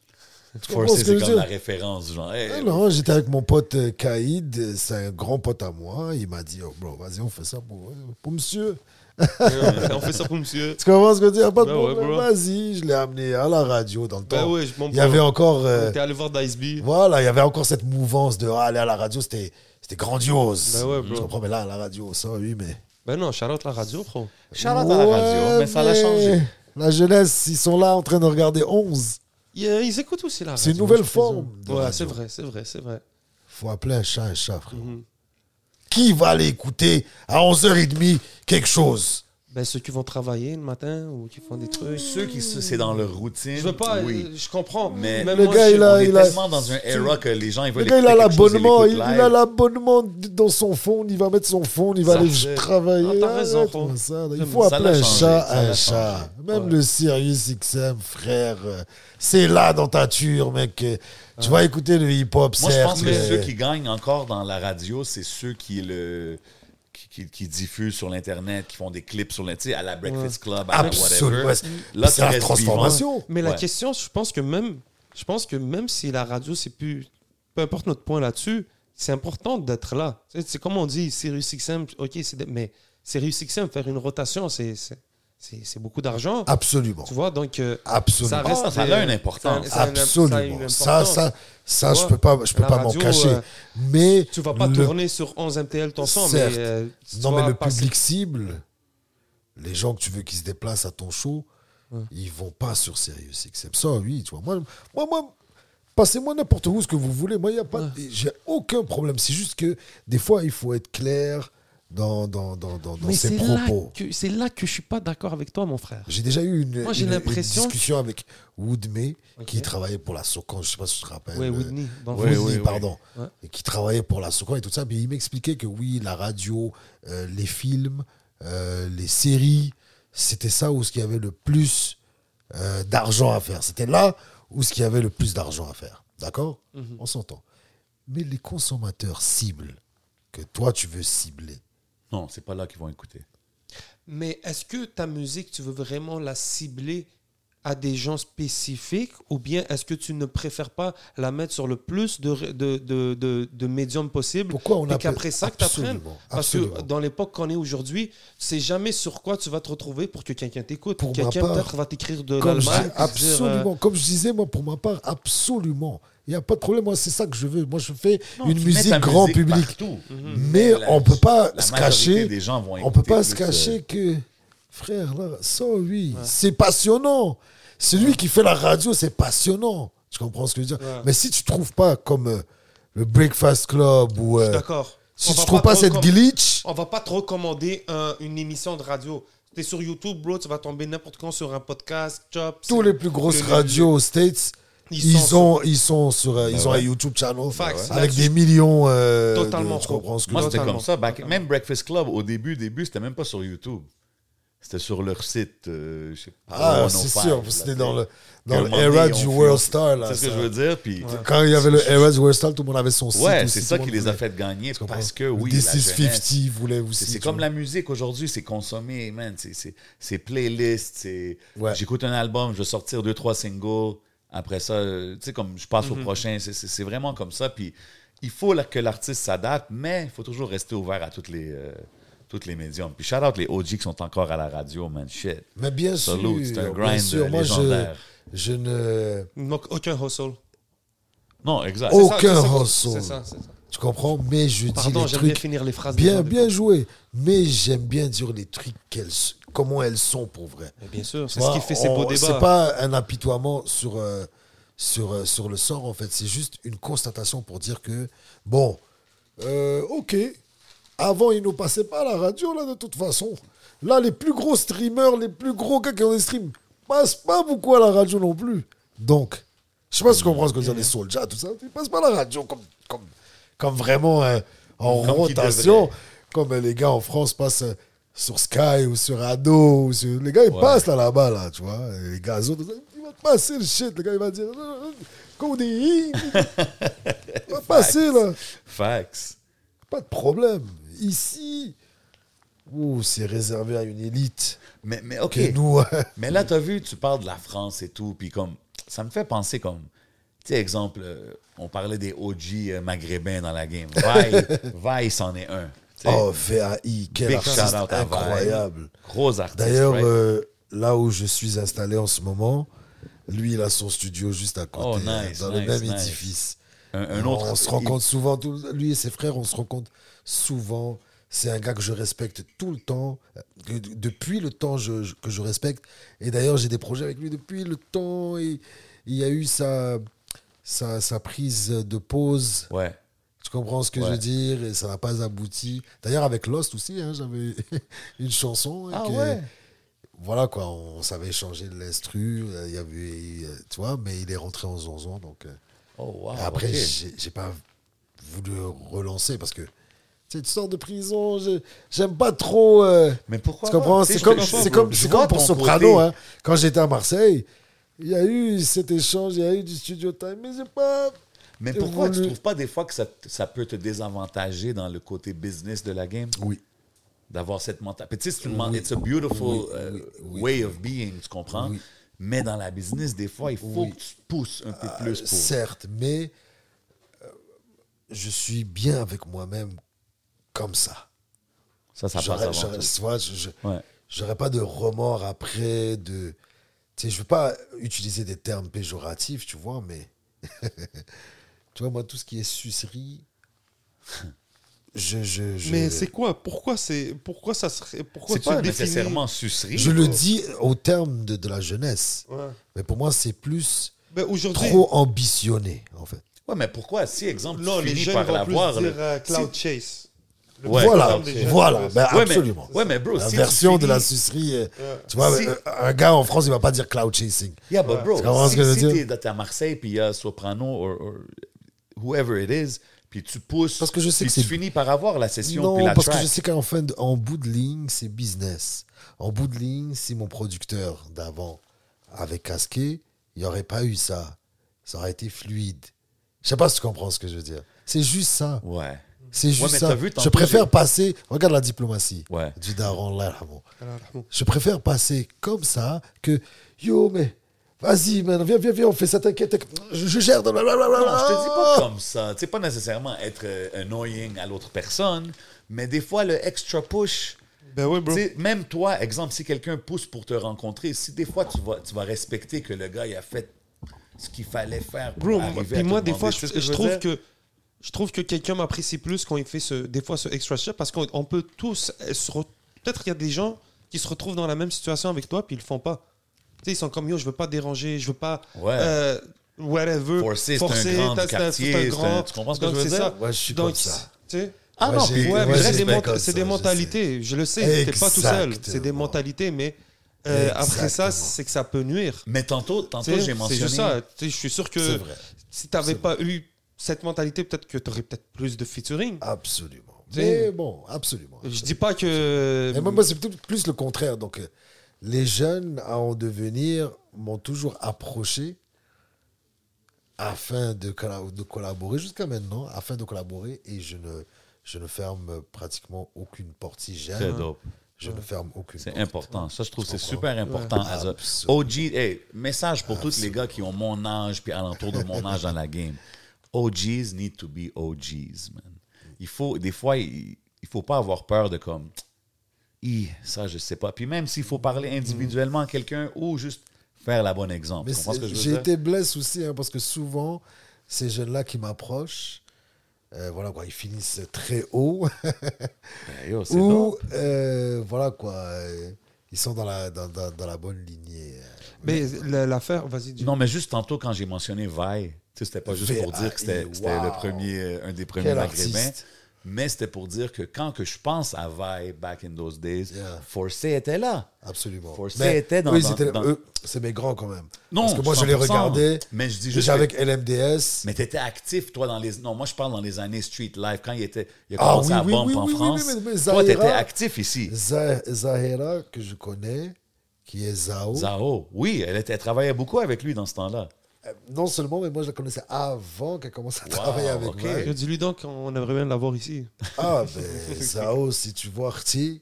Forcé, c'est comme la référence, genre. hey, Ah Non, j'étais avec mon pote euh, Kaïd, c'est un grand pote à moi. Il m'a dit, oh, bro, vas-y, on fait ça pour, pour monsieur. On fait ça pour monsieur. Tu comprends ce que je veux dire? Pas de ouais, problème, vas-y. Je l'ai amené à la radio dans le Ben temps. ouais, je m'en il y avait encore. euh, T'es allé voir Dice voilà, il y avait encore cette mouvance de ah, aller à la radio, c'était c'était grandiose. Ben ouais, bro. Tu comprends, mais là, à la radio, ça, oui, mais. Ben non, out la radio, out à la radio, mais ça l'a changé. La jeunesse, ils sont là en train de regarder 11. Yeah, ils écoutent aussi la radio. C'est une nouvelle forme Ouais, c'est vrai, c'est vrai, c'est vrai. faut appeler un chat un chat, frère. Mhm. Qui va aller écouter à 11h30 quelque chose? Ben ceux qui vont travailler le matin ou qui font des trucs. Ceux qui, c'est dans leur routine. Je veux pas, Oui. euh, je comprends. Mais Même Le moi, gars, je- il a- On est il a- tellement dans un era que les gens, ils Le veulent gars, il a l'abonnement, il, a l'abonnement dans son phone, il va mettre son phone, il va Ça aller fait- travailler. Ah, t'as raison, ça. Il faut ça. appeler un changé, chat un chat. Même Ouais. le Sirius XM, frère, euh, c'est là dans ta ture, mec. Euh, Tu vas écouter le hip-hop, Moi, je pense que ceux qui gagnent encore dans la radio, c'est ceux qui le qui, diffusent sur l'internet, qui font des clips sur l'internet, à la Breakfast Club, à Absolument. whatever. Là, c'est la transformation. Mais la Ouais. question, je pense que même, je pense que même si la radio, c'est plus, peu importe notre point là-dessus, c'est important d'être là. C'est comme on dit, Sirius XM, ok, c'est mais Sirius XM, faire une rotation, c'est c'est- beaucoup d'argent. Absolument. Tu vois, donc euh, Absolument. ça reste. Ah, ça a une importance. ça ça a Absolument. une Ça, importance. ça, ça, je peux pas, je peux pas m'en cacher. euh, mais Tu vas pas le- tourner sur 11 MTL ton son, mais. Euh, Non, mais le passer- public cible, les gens que tu veux qui se déplacent à ton show, ils vont pas sur Sirius XM. Ça, oui, tu vois. Moi, moi, moi passez-moi n'importe où ce que vous voulez. Moi, il y a pas, j'ai aucun problème. C'est juste que des fois, il faut être clair dans, dans, dans, dans, dans Mais ses propos. c'est là que je suis pas d'accord avec toi, mon frère. J'ai déjà eu une, Moi, j'ai une- une l'impression- discussion avec Woodmay, qui travaillait pour la Socan, je sais pas si tu te rappelles. Ouais, euh. Dans Ouais, ouais, ouais. pardon, Ouais. et qui travaillait pour la Socan et tout ça. Mais il m'expliquait que oui, la radio, euh, les films, euh, les séries, c'était ça où ce qu'il y avait le plus euh, d'argent à faire. C'était là où ce qu'il y avait le plus d'argent à faire. D'accord? Mhm. On s'entend. Mais les consommateurs cibles que toi tu veux cibler, Non, c'est pas là qu'ils vont écouter. Mais est-ce que ta musique, tu veux vraiment la cibler à des gens spécifiques ou bien est-ce que tu ne préfères pas la mettre sur le plus de, de, de, de, de médiums possible Pourquoi on et appelle- qu'après ça que tu apprennes Parce absolument. que dans l'époque qu'on est aujourd'hui, tu sais jamais sur quoi tu vas te retrouver pour que quelqu'un t'écoute. Pour ma Quelqu'un part, peut-être va t'écrire de l'Allemagne. dire, absolument. euh, Comme je disais, moi, pour ma part, absolument. Il n'y a pas de problème. Moi, c'est ça que je veux. Moi, je fais Non, une musique grand musique public. partout. Mais La- on peut pas la se cacher. des gens vont On peut pas se euh, cacher que Frère, là, ça, oui, c'est passionnant. Celui qui fait la radio, c'est passionnant. Tu comprends ce que je veux dire? Ouais. Mais si tu trouves pas comme euh, le Breakfast Club ou. Je euh, suis d'accord. si On tu trouves pas pas te cette glitch, On va pas te recommander un- une émission de radio. T'es sur YouTube, bro, tu vas tomber n'importe quand sur un podcast, Chop. tous les plus grosses le- radios aux States, Ils ils, sont ont, ils sont sur, euh, ils ont ouais. un YouTube channel avec des millions. euh, Totalement de, tu comprends ce que Moi, je veux c'était comme ça. back- même Breakfast Club, au début, début, c'était même pas sur YouTube. C'était sur leur site. euh, je sais pas, Ah, 105, c'est sûr, c'était dans le, dans à un le moment donné, era ils du World Star. C'est ce que je veux dire. Puis, Quand il y avait le era du World Star, tout le monde avait son site. ouais, c'est ça qui les a fait gagner. Parce que, oui, This la is jeunesse, 50 voulait aussi. C'est c'est tu comme vois. la musique aujourd'hui, c'est consommé, man. C'est- playlist. Ouais. J'écoute un album, je vais sortir deux, trois singles. Après ça, euh, tu sais, comme je passe Mhm. au prochain. C'est- vraiment comme ça. Puis il faut que l'artiste s'adapte, mais il faut toujours rester ouvert à toutes les, euh, toutes les médiums. Puis shout out les OG qui sont encore à la radio, man. Shit. Mais bien sûr, c'est un bien grind sûr. Moi, je, légendaire. je ne. Donc, aucun hustle. Non, exact. Aucun hustle. C'est ça, c'est ça. Tu comprends? Mais je dis Pardon, les j'aime bien trucs. finir les phrases. Bien, bien joué. Mais j'aime bien dire les trucs, qu'elles, comment elles sont pour vrai. Mais Bien sûr, c'est ce qui fait ces beaux débats. C'est pas un apitoiement sur, euh, sur, euh, sur le sort, en fait. C'est juste une constatation pour dire que, bon, euh, ok, avant, ils ne passaient pas à la radio, là, de toute façon. Là, les plus gros streamers, les plus gros gars qui ont des streams, passent pas beaucoup à la radio non plus. Donc, je sais pas si tu comprends ce que je veux dire, les Soulja, tout ça, ils passent pas à la radio comme, comme, comme vraiment euh, en Comme rotation, comme les gars en France passent euh, sur Sky ou sur Ado. Ou sur... Les gars, ils Ouais. passent là, là-bas, là, tu vois. Les gars, autres, ils vont passer le shit. Le gars, il va dire euh, Codéine. *laughs* Il va passer, là. Facts. Pas de problème. Ici, ouh, c'est réservé à une élite. Mais, mais OK. Nous, Mais là, tu as vu, tu parles de la France et tout, puis comme, ça me fait penser comme, tu sais, exemple, euh, on parlait des OG euh, maghrébins dans la game. Vaille, *laughs* Vaille, c'en est un. tu sais. oh, VAI, quel artiste incroyable. Gros artiste. D'ailleurs, right? euh, là où je suis installé en ce moment, lui, il a son studio juste à côté, Oh, nice, dans nice, le même nice. édifice. un, un autre. on se rencontre souvent, tout- lui et ses frères, on se rencontre souvent. C'est un gars que je respecte tout le temps, euh, depuis le temps je- je- que je respecte. Et d'ailleurs, j'ai des projets avec lui depuis le temps. Et il y a eu sa, sa, sa prise de pause. Ouais. Tu comprends ce que je veux dire? Et ça n'a pas abouti. D'ailleurs, avec Lost aussi, hein, j'avais *laughs* une chanson. hein, Ah que- ouais. Voilà quoi, on savait échanger l'instru. euh, Il y avait, euh, tu vois, mais il est rentré en zonzon. Donc, euh, Oh, wow. après, ok. j'ai j'ai pas voulu relancer parce que tu tu sors de prison, j'aime pas trop. euh, Mais pourquoi tu comprends? Tu C'est comme, c'est comme, c'est comme pour Soprano. Hein. Quand j'étais à Marseille, il y a eu cet échange, il y a eu du studio time, mais j'ai pas. Mais pourquoi tu voulu- trouves pas des fois que ça, ça peut te désavantager dans le côté business de la game? Oui. D'avoir cette mentalité. Tu sais, c'est une. It's a beautiful Oui, uh, oui, way of being, tu comprends? Oui. Mais dans la business, des fois, il faut que tu pousses un peu Ah, plus pour. Certes, mais euh, je suis bien avec moi-même comme ça. Ça, ça passe J'aurais- avant j'aurais- tout. tu vois, je- je- Ouais. j'aurais pas de remords après de tu sais je veux pas utiliser des termes péjoratifs tu vois mais *laughs* tu vois moi tout ce qui est sucerie je je je, Mais c'est quoi? Pourquoi c'est pourquoi ça serait pourquoi C'est tu pas le nécessairement sucerie. je le dis au terme de, de la jeunesse Ouais. mais pour moi c'est plus Ben, aujourd'hui trop ambitionné en fait Ouais, mais pourquoi, si, exemple, non, tu les finis jeunes par vont l'avoir. plus dire là, euh, cloud si- chase. Ouais, voilà voilà ben Ouais, mais- absolument ouais, mais bro, la si version de la sucerie Ouais. tu vois Si- un gars en France il va pas dire cloud chasing Yeah, but bro, Tu comprends si, ce que je veux si dire? t'es à Marseille, puis il y a Soprano, or, or whoever it is, puis tu pousses, Parce que je sais puis que tu c'est- finis par avoir la session, Non, puis la parce track. que je sais qu'en fin de- en bout de ligne, c'est business. En bout de ligne, si mon producteur d'avant avait casqué, il n'y aurait pas eu ça. Ça aurait été fluide. Je sais pas si tu comprends ce que je veux dire. C'est juste ça. Ouais. C'est juste ça. vu, je préfère j'ai- passer. Regarde la diplomatie Ouais. du daron là. Je préfère passer comme ça que yo, mais vas-y, man, viens, viens, viens, on fait ça, t'inquiète. t'inquiète. Je, je gère. Non, je te dis pas comme ça. C'est pas nécessairement être euh, annoying à l'autre personne, mais des fois, le extra push. Ben oui, bro. Même toi, exemple, si quelqu'un pousse pour te rencontrer, si des fois tu vas, tu vas respecter que le gars il a fait ce qu'il fallait faire pour Bro, arriver puis à moi, des fois, je, trouve dire? que je trouve que quelqu'un m'apprécie plus quand il fait ce, des fois ce extra step parce qu'on on peut tous re- peut-être il y a des gens qui se retrouvent dans la même situation avec toi, puis ils le font pas. Tu sais, ils sont comme yo, je veux pas déranger, je veux pas. Ouais. euh, whatever. Forcer, c'est un grand t'as- du t'as- quartier, c'est un c'est grand. un- tu comprends ce que Donc, je veux c'est dire? ça. Ouais, je suis Donc, comme ça. tu sais? Ah Ouais, non, Ouais, Ouais, c'est des, c'est mentalités. Je le sais, t'es pas tout seul. C'est des mentalités, mais euh, après ça, c'est que ça peut nuire. Mais tantôt, tantôt j'ai C'est mentionné. juste ça. Je suis sûr C'est que si tu n'avais C'est pas eu cette mentalité, peut-être que tu aurais peut-être plus de featuring. Absolument. Mais bon, absolument. Je dis pas que. Et moi, moi, c'est plus le contraire. Donc, euh, les jeunes à en devenir m'ont toujours approché afin de, de collaborer jusqu'à maintenant, afin de collaborer et je ne, je ne ferme pratiquement aucune porte. Si Très j'aime, dope. je ne ferme aucune C'est important. Ça, je trouve c'est super important. Absolument. OG, hey, message pour tous les gars qui ont mon âge puis alentour de mon *laughs* âge dans la game. OGs need to be OGs, man. Il faut, des fois, il, il faut pas avoir peur de comme, ça, je sais pas. Puis même s'il faut parler individuellement à quelqu'un ou juste faire la bonne exemple. J'ai été blessé aussi, hein, parce que souvent, ces jeunes-là qui m'approchent, euh, voilà quoi, ils finissent très haut. Ben, yo, c'est ou euh, voilà quoi, euh, ils sont dans la, dans, dans- dans la bonne lignée. Mais la- l'affaire, vas-y. Non, mais juste tantôt, quand j'ai mentionné sais, c'était pas juste pour dire que c'était le premier, euh, un des premiers maghrébins, mais c'était pour dire que quand que je pense à Vi back in those days, Yeah. Forcé était là. Absolument. Forcé était dans- eux, dans- c'était- dans- eux, c'est mes grands quand même. Non, Parce que moi, je les 100%, regardais. mais je dis que- avec LMDS. Mais tu étais actif, toi, dans les. Non, moi, je parle dans les années Street Life, quand il, était, il a Ah commencé oui, à oui, oui, en oui, oui, France. oui, mais toi, tu étais Zahira- actif ici. Zah- Zahira, que je connais, qui est Zao. Zao, oui, elle, était, elle travaillait beaucoup avec lui dans ce temps-là. Euh, Non seulement, mais moi, je la connaissais avant qu'elle commence à Wow, travailler avec ok. moi. Je dis-lui donc qu'on aimerait bien l'avoir ici. Ah, ben, Zao, si tu vois Artie,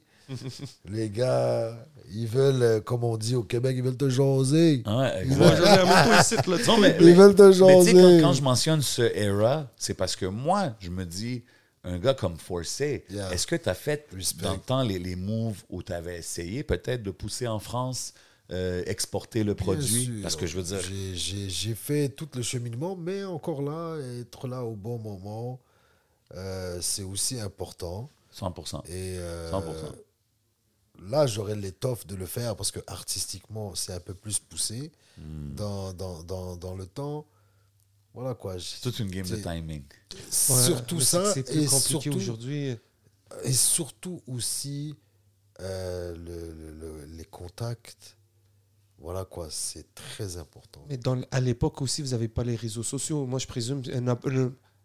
les gars, ils veulent, euh, comme on dit au Québec, ils veulent te jaser. Ouais, Ils veulent- Amène-toi ici, là. Non, mais, Ils veulent te mais jaser. quand, quand je mentionne ce era, c'est parce que moi, je me dis, un gars comme Forcé, Yeah. est-ce que tu as fait Respect. dans le temps les, les moves où tu avais essayé peut-être de pousser en France, euh, exporter le Bien produit? sûr. Parce que je veux dire, J'ai- fait tout le cheminement, mais encore là, être là au bon moment, euh, c'est aussi important. 100%. Et euh, 100%. là, j'aurais l'étoffe de le faire parce que artistiquement, c'est un peu plus poussé Hmm. dans, dans, dans, dans le temps. Voilà quoi. C'est toute une game de timing. surtout ça. C'est plus et compliqué aujourd'hui. et surtout aussi euh, le- le- le- les contacts. Voilà quoi, c'est très important. Mais dans, à l'époque aussi, vous n'avez pas les réseaux sociaux. Moi, je présume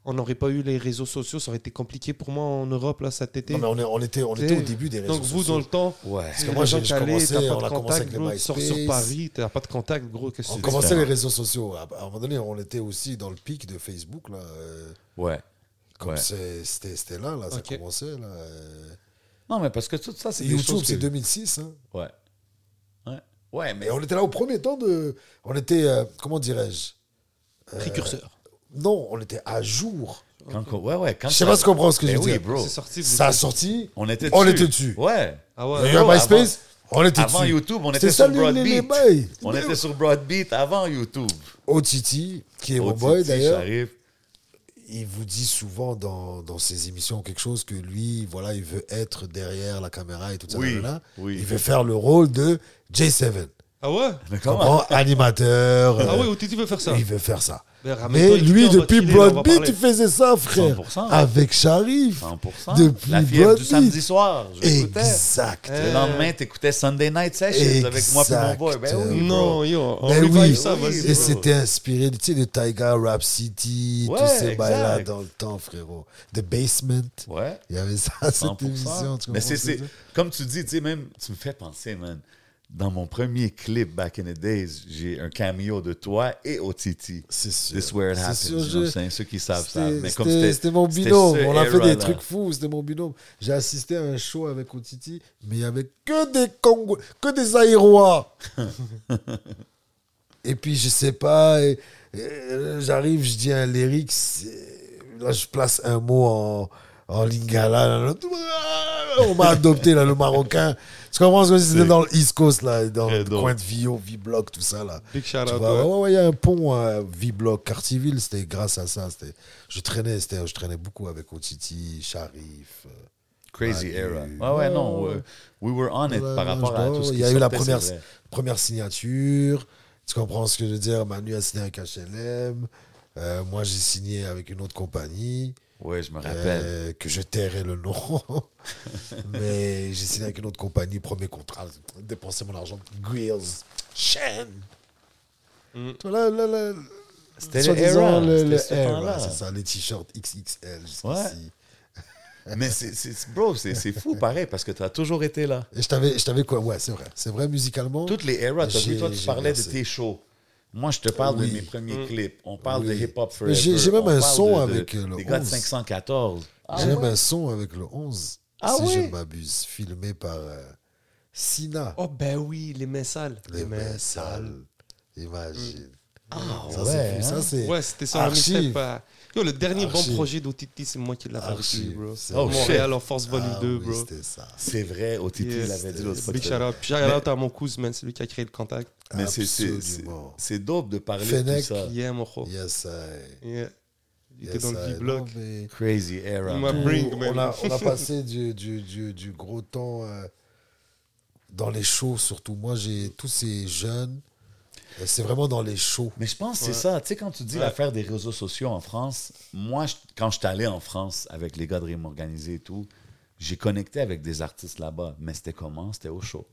on n'aurait pas eu les réseaux sociaux. Ça aurait été compliqué pour moi en Europe là, cet été. Non, mais on, est- on était, on était au début des réseaux Donc, vous, sociaux. dans le temps, Ouais. Parce que moi, j'ai- t'as on pas a commencé avec les tu sors sur MySpace. Paris, t'as pas de contact, gros. Que On tu commençait les réseaux sociaux. À à un moment donné, on était aussi dans le pic de Facebook. Là, euh, Ouais. comme Ouais. c'était là, là, ça commençait. Là, euh. Non, mais parce que tout ça, c'est YouTube, c'est que- 2006. hein. Ouais. Ouais. Mais Et on était là au premier temps de. On était, euh, comment dirais-je Précurseur. Non, on était à jour. quand, ouais, ouais, quand Je sais pas si tu comprends ce que je veux oui, bro. Sorti. Ça a sorti. On était On dessus. était dessus. Ouais. Ah Il ouais. y a Yo, MySpace, on était Avant dessus. YouTube, on C'était était sur Broadbeat. On Mais- était sur Broadbeat avant YouTube. Otiti, qui est mon boy d'ailleurs, il vous dit souvent dans, dans ses émissions quelque chose que lui, voilà, il veut être derrière la caméra et tout ça. Oui, là, là. oui. Il veut faire le rôle de J7. Ah ouais? Comprends? Animateur. Ah euh, ouais, Otiti veut faire ça. Il veut faire ça. Mais ramène-toi Mais lui, depuis Broadbeat, il faisait ça, frère. 100%. Avec Sharif. 100%. Depuis La fièvre du samedi soir. Je. Exact. Le lendemain, t'écoutais Sunday Night Sessions avec moi et mon boy. Ben oui. Non, yo, on Mais revive oui, ça, vas-y. Et c'était inspiré tu sais, de Taiga, Rap City, Ouais, tous ces bails-là dans le temps, frérot. The Basement. Ouais. Il y avait ça, cette 100%. émission. Tu Mais c'est, c'est- comme tu dis, tu sais, même, tu me fais penser, man. Dans mon premier clip back in the days, j'ai un cameo de toi et Otiti. C'est sûr. This where it C'est happens. sûr, you know, c'est ceux qui savent ça. C'était Mais comme c'était- mon binôme. On a fait des trucs fous. C'était mon binôme. J'ai assisté à un show avec Otiti, mais il y avait que des Congo, que des Aïrois. *laughs* et puis, je sais pas, j'arrive, je dis un lyrics. Là, je place un mot en, en lingala. là, là. On m'a adopté, là, le Marocain. Tu comprends ce que c'était dans le East Coast, là, dans Très le coin de Vio, V-Block, tout ça, là. Big shout out. ouais. ouais, ouais, il y a un pont à V-Block, Cartierville, c'était grâce à ça. C'était, je traînais, c'était, je traînais beaucoup avec Otiti, Sharif. euh, Crazy Manu. era. Ouais, ouais, non. we were on it Ouais, par rapport à tout ce qui Il y a eu la première, première signature. Tu comprends ce que je veux dire? Manu a signé avec HLM. Euh, moi, j'ai signé avec une autre compagnie. Ouais, je me rappelle. euh, que je tairai le nom. *laughs* Mais j'ai signé avec une autre compagnie, premier contrat, dépensé mon argent. Grills, Shen. Là, là, là, C'était le era. le, C'était le ce era, c'est ça, les t-shirts XXL jusqu'ici. Ouais. Mais c'est, c'est- bro, c'est, c'est fou pareil parce que tu as toujours été là. Et je t'avais, je t'avais quoi? Ouais, c'est vrai. C'est vrai, musicalement. Toutes les eras, tu as vu, J'ai- toi, tu parlais de tes shows. Moi, je te parle Oui. de mes premiers clips. On parle de. Hip Hop Forever. j'ai- même On un son de- avec, euh, le Des gars de 11. 514. J'ai même un son avec le 11. Ah si oui? je ne m'abuse. Filmé par euh, Sina. Oh, ben oui, les mains sales. les mains sales. Imagine. Ah, ça, ouais, c'est, hein? ça, c'est Ouais, c'était sur un archive. mixtape. Yo, le dernier Archive. bon projet d'OTT, c'est moi qui avec lui, Archive. bro. C'est Oh, vrai. Montréal en Force Volume Ah 2, oui, bro. c'était ça. C'est vrai, OTT Yes. l'avait dit l'autre. Big shout out. Puis shout out à mon cousin, man, c'est lui qui a créé le contact. Mais c'est, dope de parler de Fennec. tout ça. Yeah, mon gros. Yes, I. Yeah. Il était Yes, dans le I. V-Block. Mais Crazy era. Bring, on, a, on a *laughs* passé du, du, du, du gros temps euh, dans les shows, surtout. Moi, j'ai tous ces jeunes. Euh, C'est vraiment dans les shows. Mais je pense que c'est ça. Tu sais, quand tu dis Ouais. l'affaire des réseaux sociaux en France, moi, je- quand je suis allé en France avec les gars de Rime Organisé et tout, j'ai connecté avec des artistes là-bas. Mais c'était comment? C'était au show.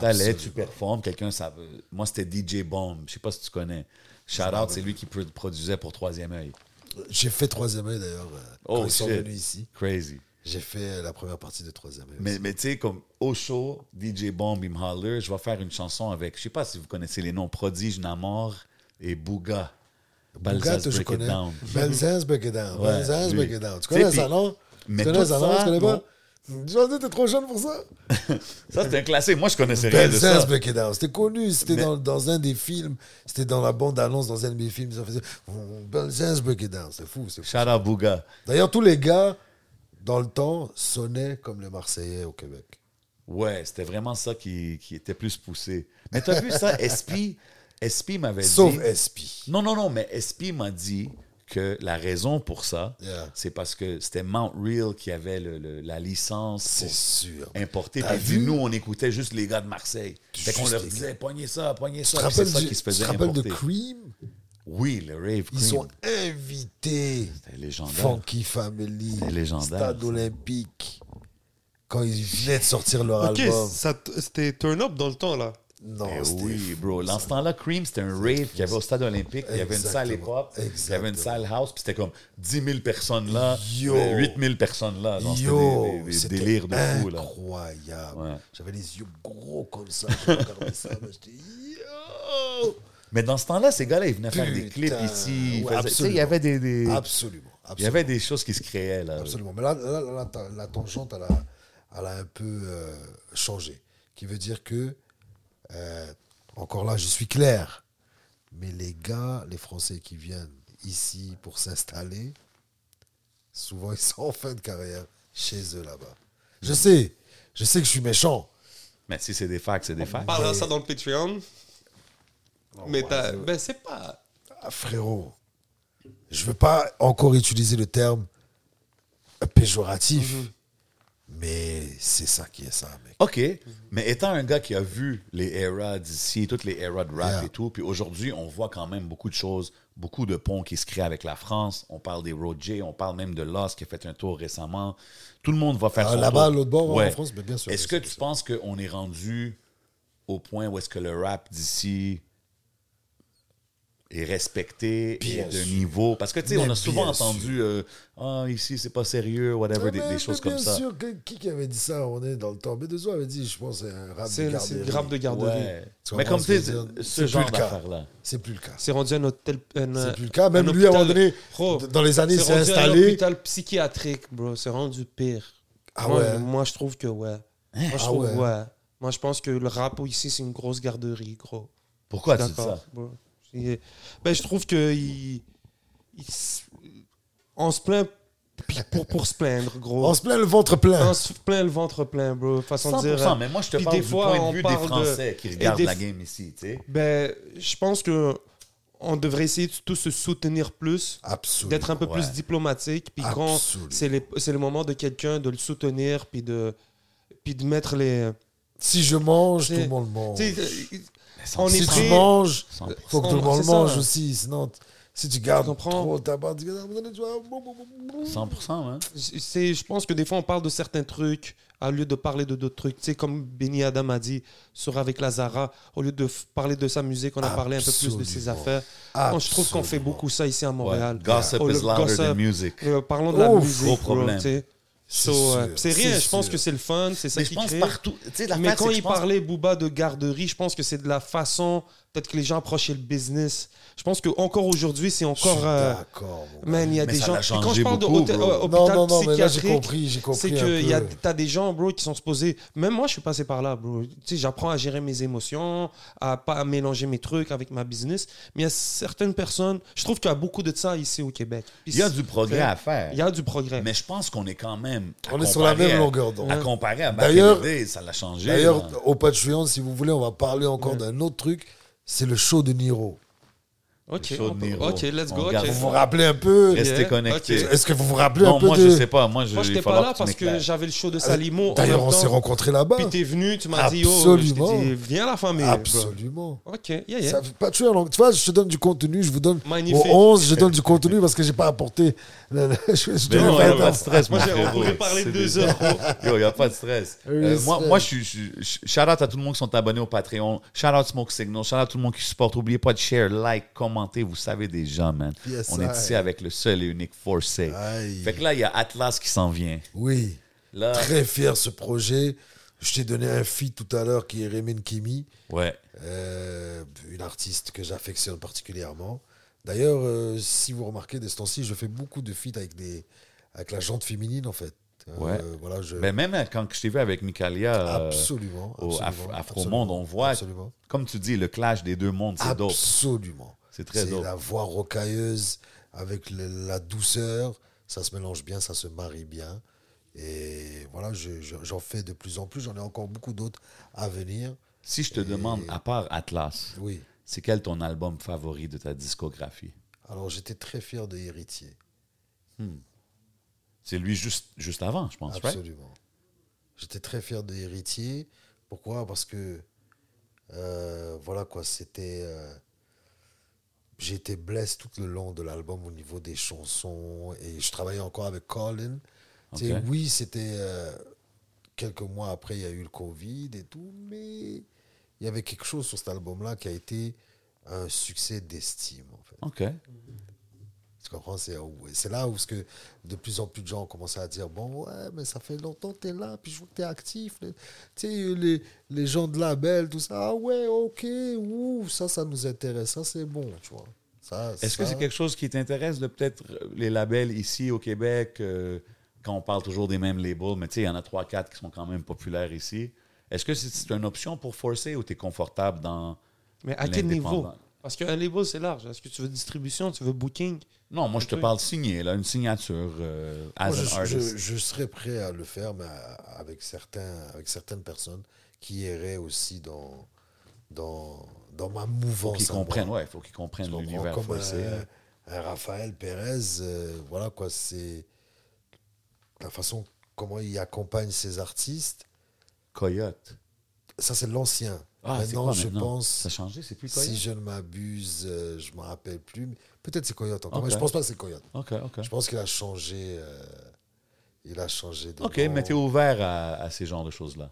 T'allais, tu performes, quelqu'un savait. Moi, c'était DJ Bomb. Je sais pas si tu connais. Shout out, c'est lui qui pro- produisait pour Troisième œil. J'ai fait Troisième œil d'ailleurs. euh, Oh, quand ils sont venus ici. Crazy. J'ai fait la première partie de Troisième. Mais, mais tu sais, comme au show, DJ Bomb, holler, je vais faire une chanson avec, je sais pas si vous connaissez les noms, Prodige Namor et Bouga. Balsas je connais. Down. Belzaz Break It Down. Lui. Break It Down. Tu connais ça, non? mais Tu connais ça, non? Ça, Tu connais pas? Jordan, t'es trop jeune pour ça? *laughs* Ça, c'est un classique. Moi, je connaissais rien de ça. Break It Down. C'était connu. C'était dans, dans un des films. C'était dans la bande-annonce dans un de mes films. Ils ont fait Belzaz Break It Down. C'est fou. c'est fou. Shout out Bouga. D'ailleurs, tous les gars, dans le temps, sonnaient comme les Marseillais au Québec. Ouais, c'était vraiment ça qui, qui était plus poussé. Mais t'as vu ça, *laughs* SP, SP m'avait dit... Sauf SP. Non, non, non, mais SP m'a dit que la raison pour ça, Yeah. c'est parce que c'était Mount Real qui avait le- le- la licence C'est sûr. importer. Puis vu? nous, on écoutait juste les gars de Marseille. Fait qu'on leur disait, pognez ça, pognez te ça. C'est ça du- qui se tu te faisait rappelles de. Cream? Oui, le Rave Ils Cream. sont invités. C'était légendaire. Funky Family. C'était légendaire, Stade olympique. Quand ils venaient de sortir leur Ok, album. c'était turn up dans le temps, là. Non, Eh oui, bro. Dans ce temps-là, Cream, c'était un rave qu'il y avait au stade olympique. Il y avait une salle hip-hop, il y avait une salle house, puis c'était comme 10 000 personnes là, Yo. euh, 8 000 personnes là. C'était Yo, des, des- des délires de fou, là. incroyable. Ouais. J'avais les yeux gros comme ça. Je regardais ça, mais j'étais yo. Mais dans ce temps-là, ces gars-là, ils venaient faire des clips ici. ouais, il y avait des, des- Absolument. il y avait des choses qui se créaient, là. Absolument. Mais là, là, là, la, ta- la tangente, elle a, elle a un peu euh, changé. Qui veut dire que, euh, encore là, je suis clair, mais les gars, les Français qui viennent ici pour s'installer, souvent ils sont en fin de carrière chez eux là-bas. Je sais, je sais que je suis méchant. Mais si c'est des facts, c'est des On facts. parlera ça dans le Patreon. Mais t'as- ben, c'est pas. Ah, frérot, je veux pas encore utiliser le terme péjoratif, mais c'est ça qui est ça, mec. OK, mais étant un gars qui a vu les eras d'ici, toutes les eras de rap Yeah. et tout, puis aujourd'hui, on voit quand même beaucoup de choses, beaucoup de ponts qui se créent avec la France. On parle des J, on parle même de Lost qui a fait un tour récemment. Tout le monde va faire Ah, son là-bas, tour. l'autre bord, en Ouais. France, mais bien sûr, Est-ce que bien tu sûr. penses qu'on est rendu au point où est-ce que le rap d'ici est respecté Bien et de sûr. niveau? Parce que, tu sais, on Mais a souvent bien entendu euh, Ah, ici, c'est pas sérieux, whatever, Ah, des, mais- des choses mais comme bien ça. sûr, que- qui qui avait dit ça? On est dans le temps. Bedezo avait dit, je pense, c'est un rap de C'est c'est garderie. une grappe de garderie. Ouais. Mais comme tu sais, ce C'est plus genre le cas. d'affaires-là. C'est plus le cas. C'est rendu un hôtel. un- C'est plus le cas. Même un lui, à un moment donné, dans les années, il c'est s'est rendu un installé. hôpital psychiatrique, bro. C'est rendu pire. Ah moi, ouais? moi, je trouve que ouais. Moi, je Ah trouve ouais? Moi, je pense que le rap ici, c'est une grosse garderie, gros. Pourquoi tu dis D'accord. ça? Ben, je trouve que il, on se plaint puis pour, pour se plaindre, gros. On se plaint le ventre plein. On se plaint le ventre plein, bro. Façon 100%, de dire. mais moi, je te puis parle des du fois, point de on vue des parle de- Français qui regardent des la game ici, tu sais. Ben, je pense que on devrait essayer de tous se soutenir plus, Absolument. d'être un peu plus diplomatique. Puis quand c'est le moment de quelqu'un de le soutenir, puis de, puis de mettre les. Si je mange, tout le monde mange. Est Si tu manges, 100%. faut que tout le monde ça. mange aussi. Sinon, si tu gardes trop ta barre, tu vas- tu vas- 100%, hein? c'est, je pense que des fois, on parle de certains trucs au lieu de parler de d'autres trucs. Tu sais, comme Benny Adam a dit sur Avec Lazara, au lieu de parler de sa musique, on a parlé un peu plus de ses affaires. Je trouve qu'on fait beaucoup ça ici à Montréal. Ouais. Gossip Oh, is louder gossip. than music. Euh, parlons de la musique. gros problème. C'est So, euh, rien, je pense sûr. que c'est le fun, c'est ça Mais je qui pense crée. partout. Mais quand il pense- parlait, Booba, de garderie, je pense que c'est de la façon, peut-être que les gens approchaient le business. Je pense qu'encore aujourd'hui, c'est Je suis encore... euh, Man, il y a Mais des ça gens... quand je parle de beaucoup, hôtel- euh, Non, hôpital non, non, mais là, j'ai psychiatrique, compris, j'ai compris c'est que y a- t'as des gens, bro, qui sont supposés... Même moi, je suis passé par là, bro. Tu sais, j'apprends à gérer mes émotions, à pas mélanger mes trucs avec ma business. Mais il y a certaines personnes... Je trouve qu'il y a beaucoup de ça ici au Québec. Puis Il y a du progrès à faire. Il y a du progrès. Mais je pense qu'on est quand même. à On est sur la même longueur d'onde. À comparer à D'ailleurs- ça l'a changé. D'ailleurs, au Patreon, si vous voulez, on va parler encore d'un autre truc. C'est le show de Niro. Ok, show de Niro. ok, let's On go. regarde ok. Vous vous rappelez un peu Restez Yeah, connectés. ok. Est-ce que vous vous rappelez Non, un peu moi, de... je sais pas. Moi, je, Moi, il j'étais va pas falloir là tu parce que m'éclaires. j'avais le show de Salimo. en D'ailleurs, même on s'est rencontrés là-bas. Puis t'es venu, tu m'as dit, oh, Absolument. je t'ai dit, viens la famille. Absolument. bro. Ok, yeah, yeah. Ça fait pas tuer, alors, tu vois, je te donne du contenu, je vous donne Magnifique. au 11, je donne du contenu parce que j'ai pas apporté. *laughs* le- le- je- je Mais devais non, faire il n'y a pas de stress, Moi, mon j'ai- on frérot. pourrait parler C'est deux des- heures. *laughs* Yo, il n'y a pas de stress. Oui, Euh, moi, moi, je suis. je- je- Shout out à tout le monde qui sont abonnés au Patreon. Shout out Smoke Signal. Shout out à tout le monde qui supporte. N'oubliez pas de share, like, commenter. Vous savez déjà, man. Yes, On est ici avec le seul et unique Forcé. Fait que là, il y a Atlas qui s'en vient. Oui, Là, très fier ce projet. Je t'ai donné un feat tout à l'heure qui est Rémin Kimi, ouais. euh, une artiste que j'affectionne particulièrement. D'ailleurs, euh, si vous remarquez, des temps-ci, je fais beaucoup de feats avec, des, avec la jante féminine, en fait. Euh, Ouais. voilà, je... Ben, même quand je t'ai vu avec Michalia absolument. au absolument, Af- Afro absolument, Monde, on voit, Absolument. comme tu dis, le clash des deux mondes, c'est dope. Absolument. C'est très la voix rocailleuse avec le- la douceur. Ça se mélange bien, ça se marie bien. Et voilà, je- je- j'en fais de plus en plus. J'en ai encore beaucoup d'autres à venir. Si je te demande, à part Atlas, Oui. c'est quel ton album favori de ta discographie? Alors, j'étais très fier de Héritier. C'est lui juste, juste avant, je pense, right? Absolument. J'étais très fier de Héritier. Pourquoi? Parce que, euh, voilà quoi, c'était. euh, j'ai été blessé tout le long de l'album au niveau des chansons et je travaillais encore avec Colin. Tu sais, Ok. Oui, c'était euh, quelques mois après, il y a eu le Covid et tout, mais il y avait quelque chose sur cet album-là qui a été un succès d'estime, en fait. OK. Tu comprends? C'est là où ce que de plus en plus de gens ont commencé à dire Bon, ouais, mais ça fait longtemps que tu es là, puis je vois que tu es actif. les- Tu sais, les, les gens de label, tout ça. Ah ouais, ok, ouh, ça, ça nous intéresse. Ça, c'est bon, tu vois. Ça, Est-ce que c'est quelque chose qui t'intéresse, de peut-être euh, les labels ici au Québec, euh, quand on parle toujours des mêmes labels, mais tu sais, il y en a 3-4 qui sont quand même populaires ici. Est-ce que c'est c'est une option pour forcer ou tu es confortable dans. Mais à quel niveau? Parce qu'un label, c'est large. Est-ce que tu veux distribution, tu veux booking? Non, moi je te parle signé, là, une signature euh, as Moi, an je, artist. je, je serais prêt à le faire, mais avec, certains, avec certaines personnes qui iraient aussi dans, dans, dans ma faut mouvance. qu'ils à moi. comprennent, ouais, faut qu'ils comprennent l'univers Comme un Raphaël Pérez, euh, voilà quoi, c'est la façon comment il accompagne ses artistes. Coyote. Ça, c'est l'ancien. Ah, maintenant, quoi je pense, Ça a changé, c'est plus Coyote? si je ne m'abuse, euh, je ne me rappelle plus. mais Peut-être c'est Coyote encore, Ok. mais je pense pas que c'est Coyote. OK, OK. Je pense qu'il a changé. euh, il a changé de OK, nom. mais tu es ouvert à, à ces genres de choses-là.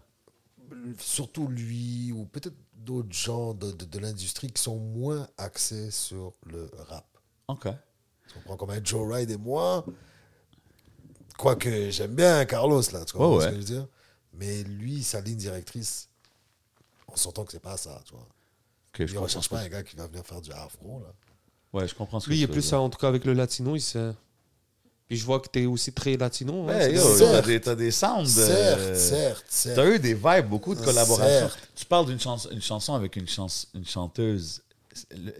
Surtout lui, ou peut-être d'autres gens de, de, de l'industrie qui sont moins axés sur le rap. OK. Tu comprends comme un Joe Ride et moi. Quoique j'aime bien Carlos, là, tu comprends Ouais, ce que je veux dire? Mais lui, sa ligne directrice, on s'entend que c'est pas ça, tu vois. OK, je comprends recherche pas que- un gars qui va venir faire du afro, là. Ouais, je comprends ce que Lui, il est plus ça, en tout cas, avec le latino. Il se... Puis je vois que tu es aussi très latino. hein, Ouais. Certes. t'as des, t'as des sounds. Certes, euh, certes, certes. T'as eu des vibes, beaucoup de collaborations. Certes. Tu parles d'une chanson, une chanson avec une, chans- une chanteuse. Le-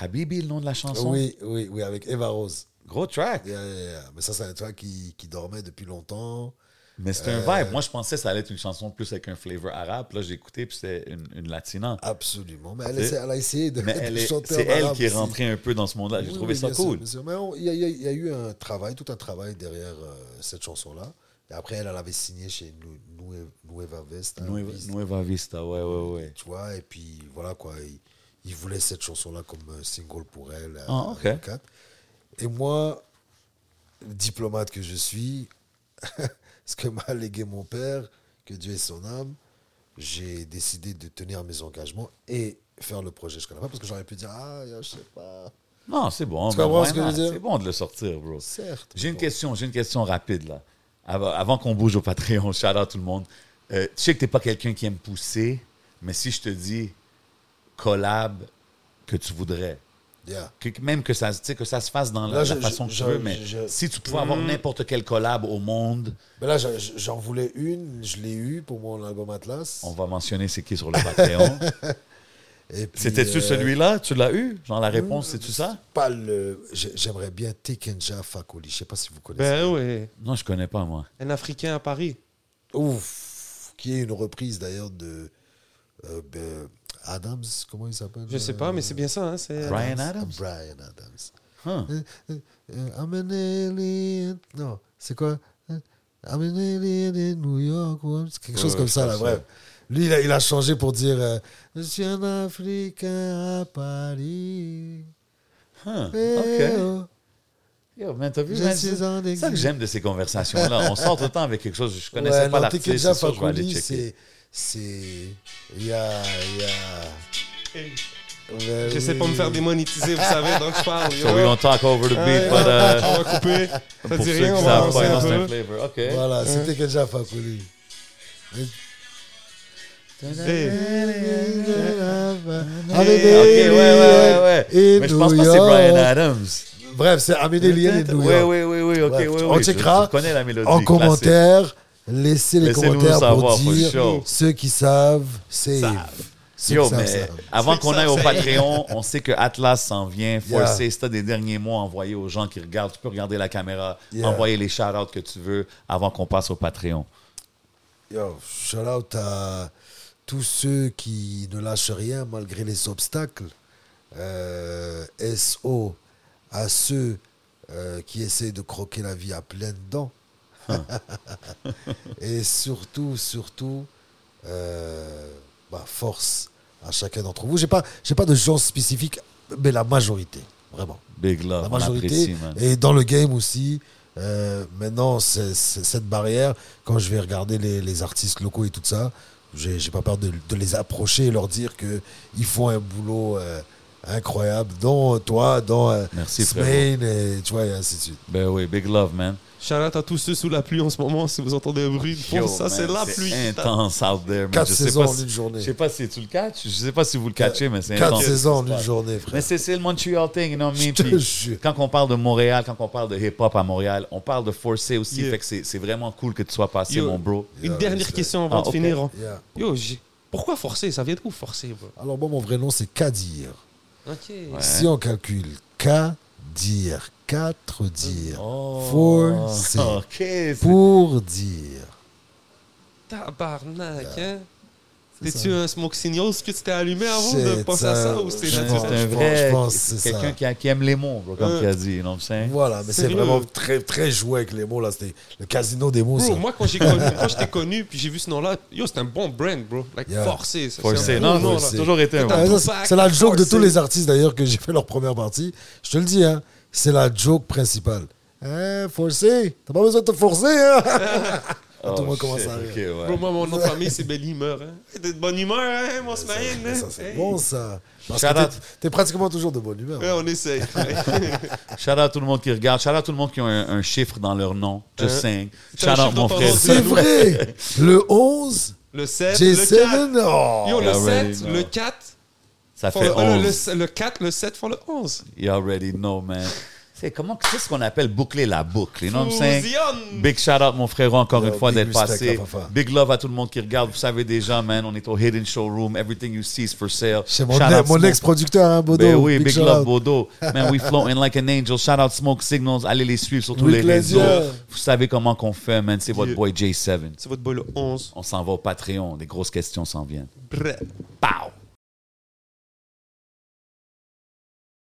Habibi, le nom de la chanson? Oui, oui, oui, avec Eva Rose. Gros track. Yeah, yeah, yeah. Mais ça, c'est un track qui, qui dormait depuis longtemps. Mais c'est un vibe. Moi, je pensais que ça allait être une chanson plus avec un flavor arabe. Là, j'ai écouté, puis c'était une, une latina. Absolument. Mais elle, C'est- a essayé de, Mais *laughs* de elle est- chanter c'est elle arabe qui est rentrée un peu dans ce monde-là. J'ai Oui, trouvé oui, ça cool. il y, a- y y eu un travail, tout un travail derrière euh, cette chanson-là. Et après, elle, elle avait signé chez Nu- Nue- Nueva. Nueva, Vista, Nueva Vista, ouais, ouais, ouais. Tu vois, et puis voilà quoi. Il, il voulait cette chanson-là comme euh, single pour elle. Ah, ok. 2004. Et moi, diplomate que je suis, *laughs* ce que m'a *laughs* légué mon père, que Dieu ait son âme, j'ai décidé de tenir mes engagements et faire le projet. Je connais pas parce que j'aurais pu dire, ah, je sais pas. Non, c'est bon. Ben, ce? C'est bon de le sortir, bro. Certes. J'ai une Bon. question, j'ai une question rapide là. Avant, avant qu'on bouge au Patreon, *laughs* shout out tout le monde. Euh, tu sais que t'es pas quelqu'un qui aime pousser, mais si je te dis collab que tu voudrais, Yeah. que, même que ça, tu sais, que ça se fasse dans la, Là, je- la façon je- que tu veux, je- mais je- si tu pouvais avoir n'importe quel collab au monde, Mais là, j'en- voulais une, je l'ai eu pour mon album Atlas. on va mentionner c'est qui sur le Patreon. *laughs* C'était-tu euh, celui-là? Tu l'as eu? Genre la réponse, c'est-tu ça? Pas le. j'ai- J'aimerais bien Tekenja Fakoli. Je sais pas si vous connaissez. Ben oui. Non, je connais pas, moi. Un Africain à Paris. Ouf. Qui est une reprise d'ailleurs de euh, ben, Adams. Comment il s'appelle Je sais pas, mais c'est bien ça. Hein, c'est... Brian Adams? Brian Adams. Huh. Euh, euh, euh, I'm an alien. Non, c'est quoi? I'm an alien in New York. quelque chose Ouais, comme ça, là, bref. Lui, il a, il a changé pour dire euh, Je suis un Africain à Paris. Huh. Eh, OK. oh, Yo, man, t'as vu? je man, suis c'est ça que j'aime de ces conversations-là. On sort tout le temps avec quelque chose. Je connaissais Ouais, pas l'artiste. C'est sûr, je vais aller checker. C'est. C'est. Il y a. Il y a. Ben J'essaie oui. pas de me faire démonétiser, vous savez, donc je parle. So we don't talk over the beat, Ouais, but uh, on va couper. Ça pour dit ceux rien, qui on va pas, un c'est un peu. flavor. OK. Voilà, c'était Tekenja Fakoli. Hey. OK, ouais, ouais, ouais, ouais. Mais je pense pas que c'est. Brian Adams. Bref, c'est Amédée Lien et New Oui, York. oui, oui, oui, OK, Bref, oui, on. Je- checkera Je connais la mélodie. En classique. commentaire, laissez les commentaires savoir, pour for dire sure. ceux qui savent, save. Savent. Ceux Yo, mais savent. avant C'est qu'on aille au. Patreon, on sait que Atlas s'en vient. Yeah. Forcé, si t'as des derniers mots à envoyer aux gens qui regardent, tu peux regarder la caméra, Yeah. envoyer les shout-outs que tu veux avant qu'on passe au Patreon. Yo, shout out à tous ceux qui ne lâchent rien malgré les obstacles. Euh, SO à ceux euh, qui essaient de croquer la vie à pleines dents. *laughs* Et surtout, surtout, euh, bah, force à chacun d'entre vous. J'ai pas, j'ai pas de gens spécifiques, mais la majorité, vraiment. Big love, La majorité. Et dans le game aussi, euh, maintenant, c'est- c'est- cette barrière, quand je vais regarder les, les artistes locaux et tout ça, j'ai j'ai pas peur de, de les approcher et leur dire qu'ils font un boulot euh, incroyable, dont toi, dont euh, Merci, Smain, et tu vois, et ainsi de suite. Ben oui, big love, man. Shout out à tous ceux sous la pluie en ce moment, si vous entendez un bruit de fond, ça c'est la pluie. intense out there, man. Quatre Je sais saisons pas en si- une journée. Je sais pas si tu le catches. Je sais pas si vous le catchez, mais c'est Quatre intense. saisons en une journée, frère. Mais c'est c'est le Montreal thing, you know what I Je mean? te Puis jure. Quand on parle de Montréal, quand on parle de hip-hop à Montréal, on parle de Forcé aussi. Yeah. Fait que c'est c'est vraiment cool que tu sois passé, Yo. mon bro. Une Yeah, dernière question avant Ah, de ok. finir. Yeah. Yo, pourquoi forcer Ça vient d'où forcer bro? Alors, moi, mon vrai nom, c'est Kadir. Si on calcule Kadir, quatre dire, Oh, forcé, *laughs* OK. c'est- pour dire. Tabarnak, hein T'es-tu un smoke signal? Que tu t'es allumé avant de penser à ça. ou c'était naturel un je pense que c'est quelqu'un qui, aime les mots, bro, comme Euh, tu as dit. You know? Voilà, mais c'est vraiment très, très joué avec les mots, là. C'était le casino des mots, Bro, ça. moi quand j'ai connu, quand je t'ai connu puis j'ai vu ce nom-là, yo, c'est un bon brand, bro. Like Yeah. forcé. ça, Forcé. Non, non, là. ça a toujours été un c'est la joke de tous les artistes, d'ailleurs, que j'ai fait leur première partie. Je te le dis, hein. C'est la joke principale. Hein, forcé. T'as pas besoin de te forcer, hein. *laughs* Oh, Tout le monde commence à rire. ok, ouais. Bro, moi, mon nom de famille, c'est belle humeur. Hein. T'es de bonne humeur, hein, mon semaine. Hein? ça, c'est Hey. bon, ça. Parce Shout que out. t'es- t'es pratiquement toujours de bonne humeur. Ouais, on essaye. *laughs* Shout out à tout le monde qui regarde. Shout out à tout le monde qui a un, un chiffre dans leur nom. Just Hein? saying. Shout out mon frère. C'est vrai. *laughs* Le 11, le 7, le 4. J7, oh. Yo, le You already 7, know. le 4. Ça fait le, euh, 11. le, le 4, le 7 font le 11. You already know, man. C'est comment c'est ce qu'on appelle boucler la boucle. You know what I'm saying? Fusion! Big shout out, mon frérot, encore Yo, une fois, big d'être passé. Big love à tout le monde qui regarde. Vous savez déjà, man, on est au Hidden Showroom. Everything you see is for sale. Chez mon, Shout out mon ex-producteur, hein, Bodo. Ben oui, big, love. Bodo. *laughs* Man, we floating like an angel. Shout out Smoke Signals. Allez les suivre sur tous les réseaux. Vous savez comment qu'on fait, man. C'est votre boy J7. C'est votre boy le 11. On s'en va au Patreon. Des grosses questions s'en viennent. Bref. Pow!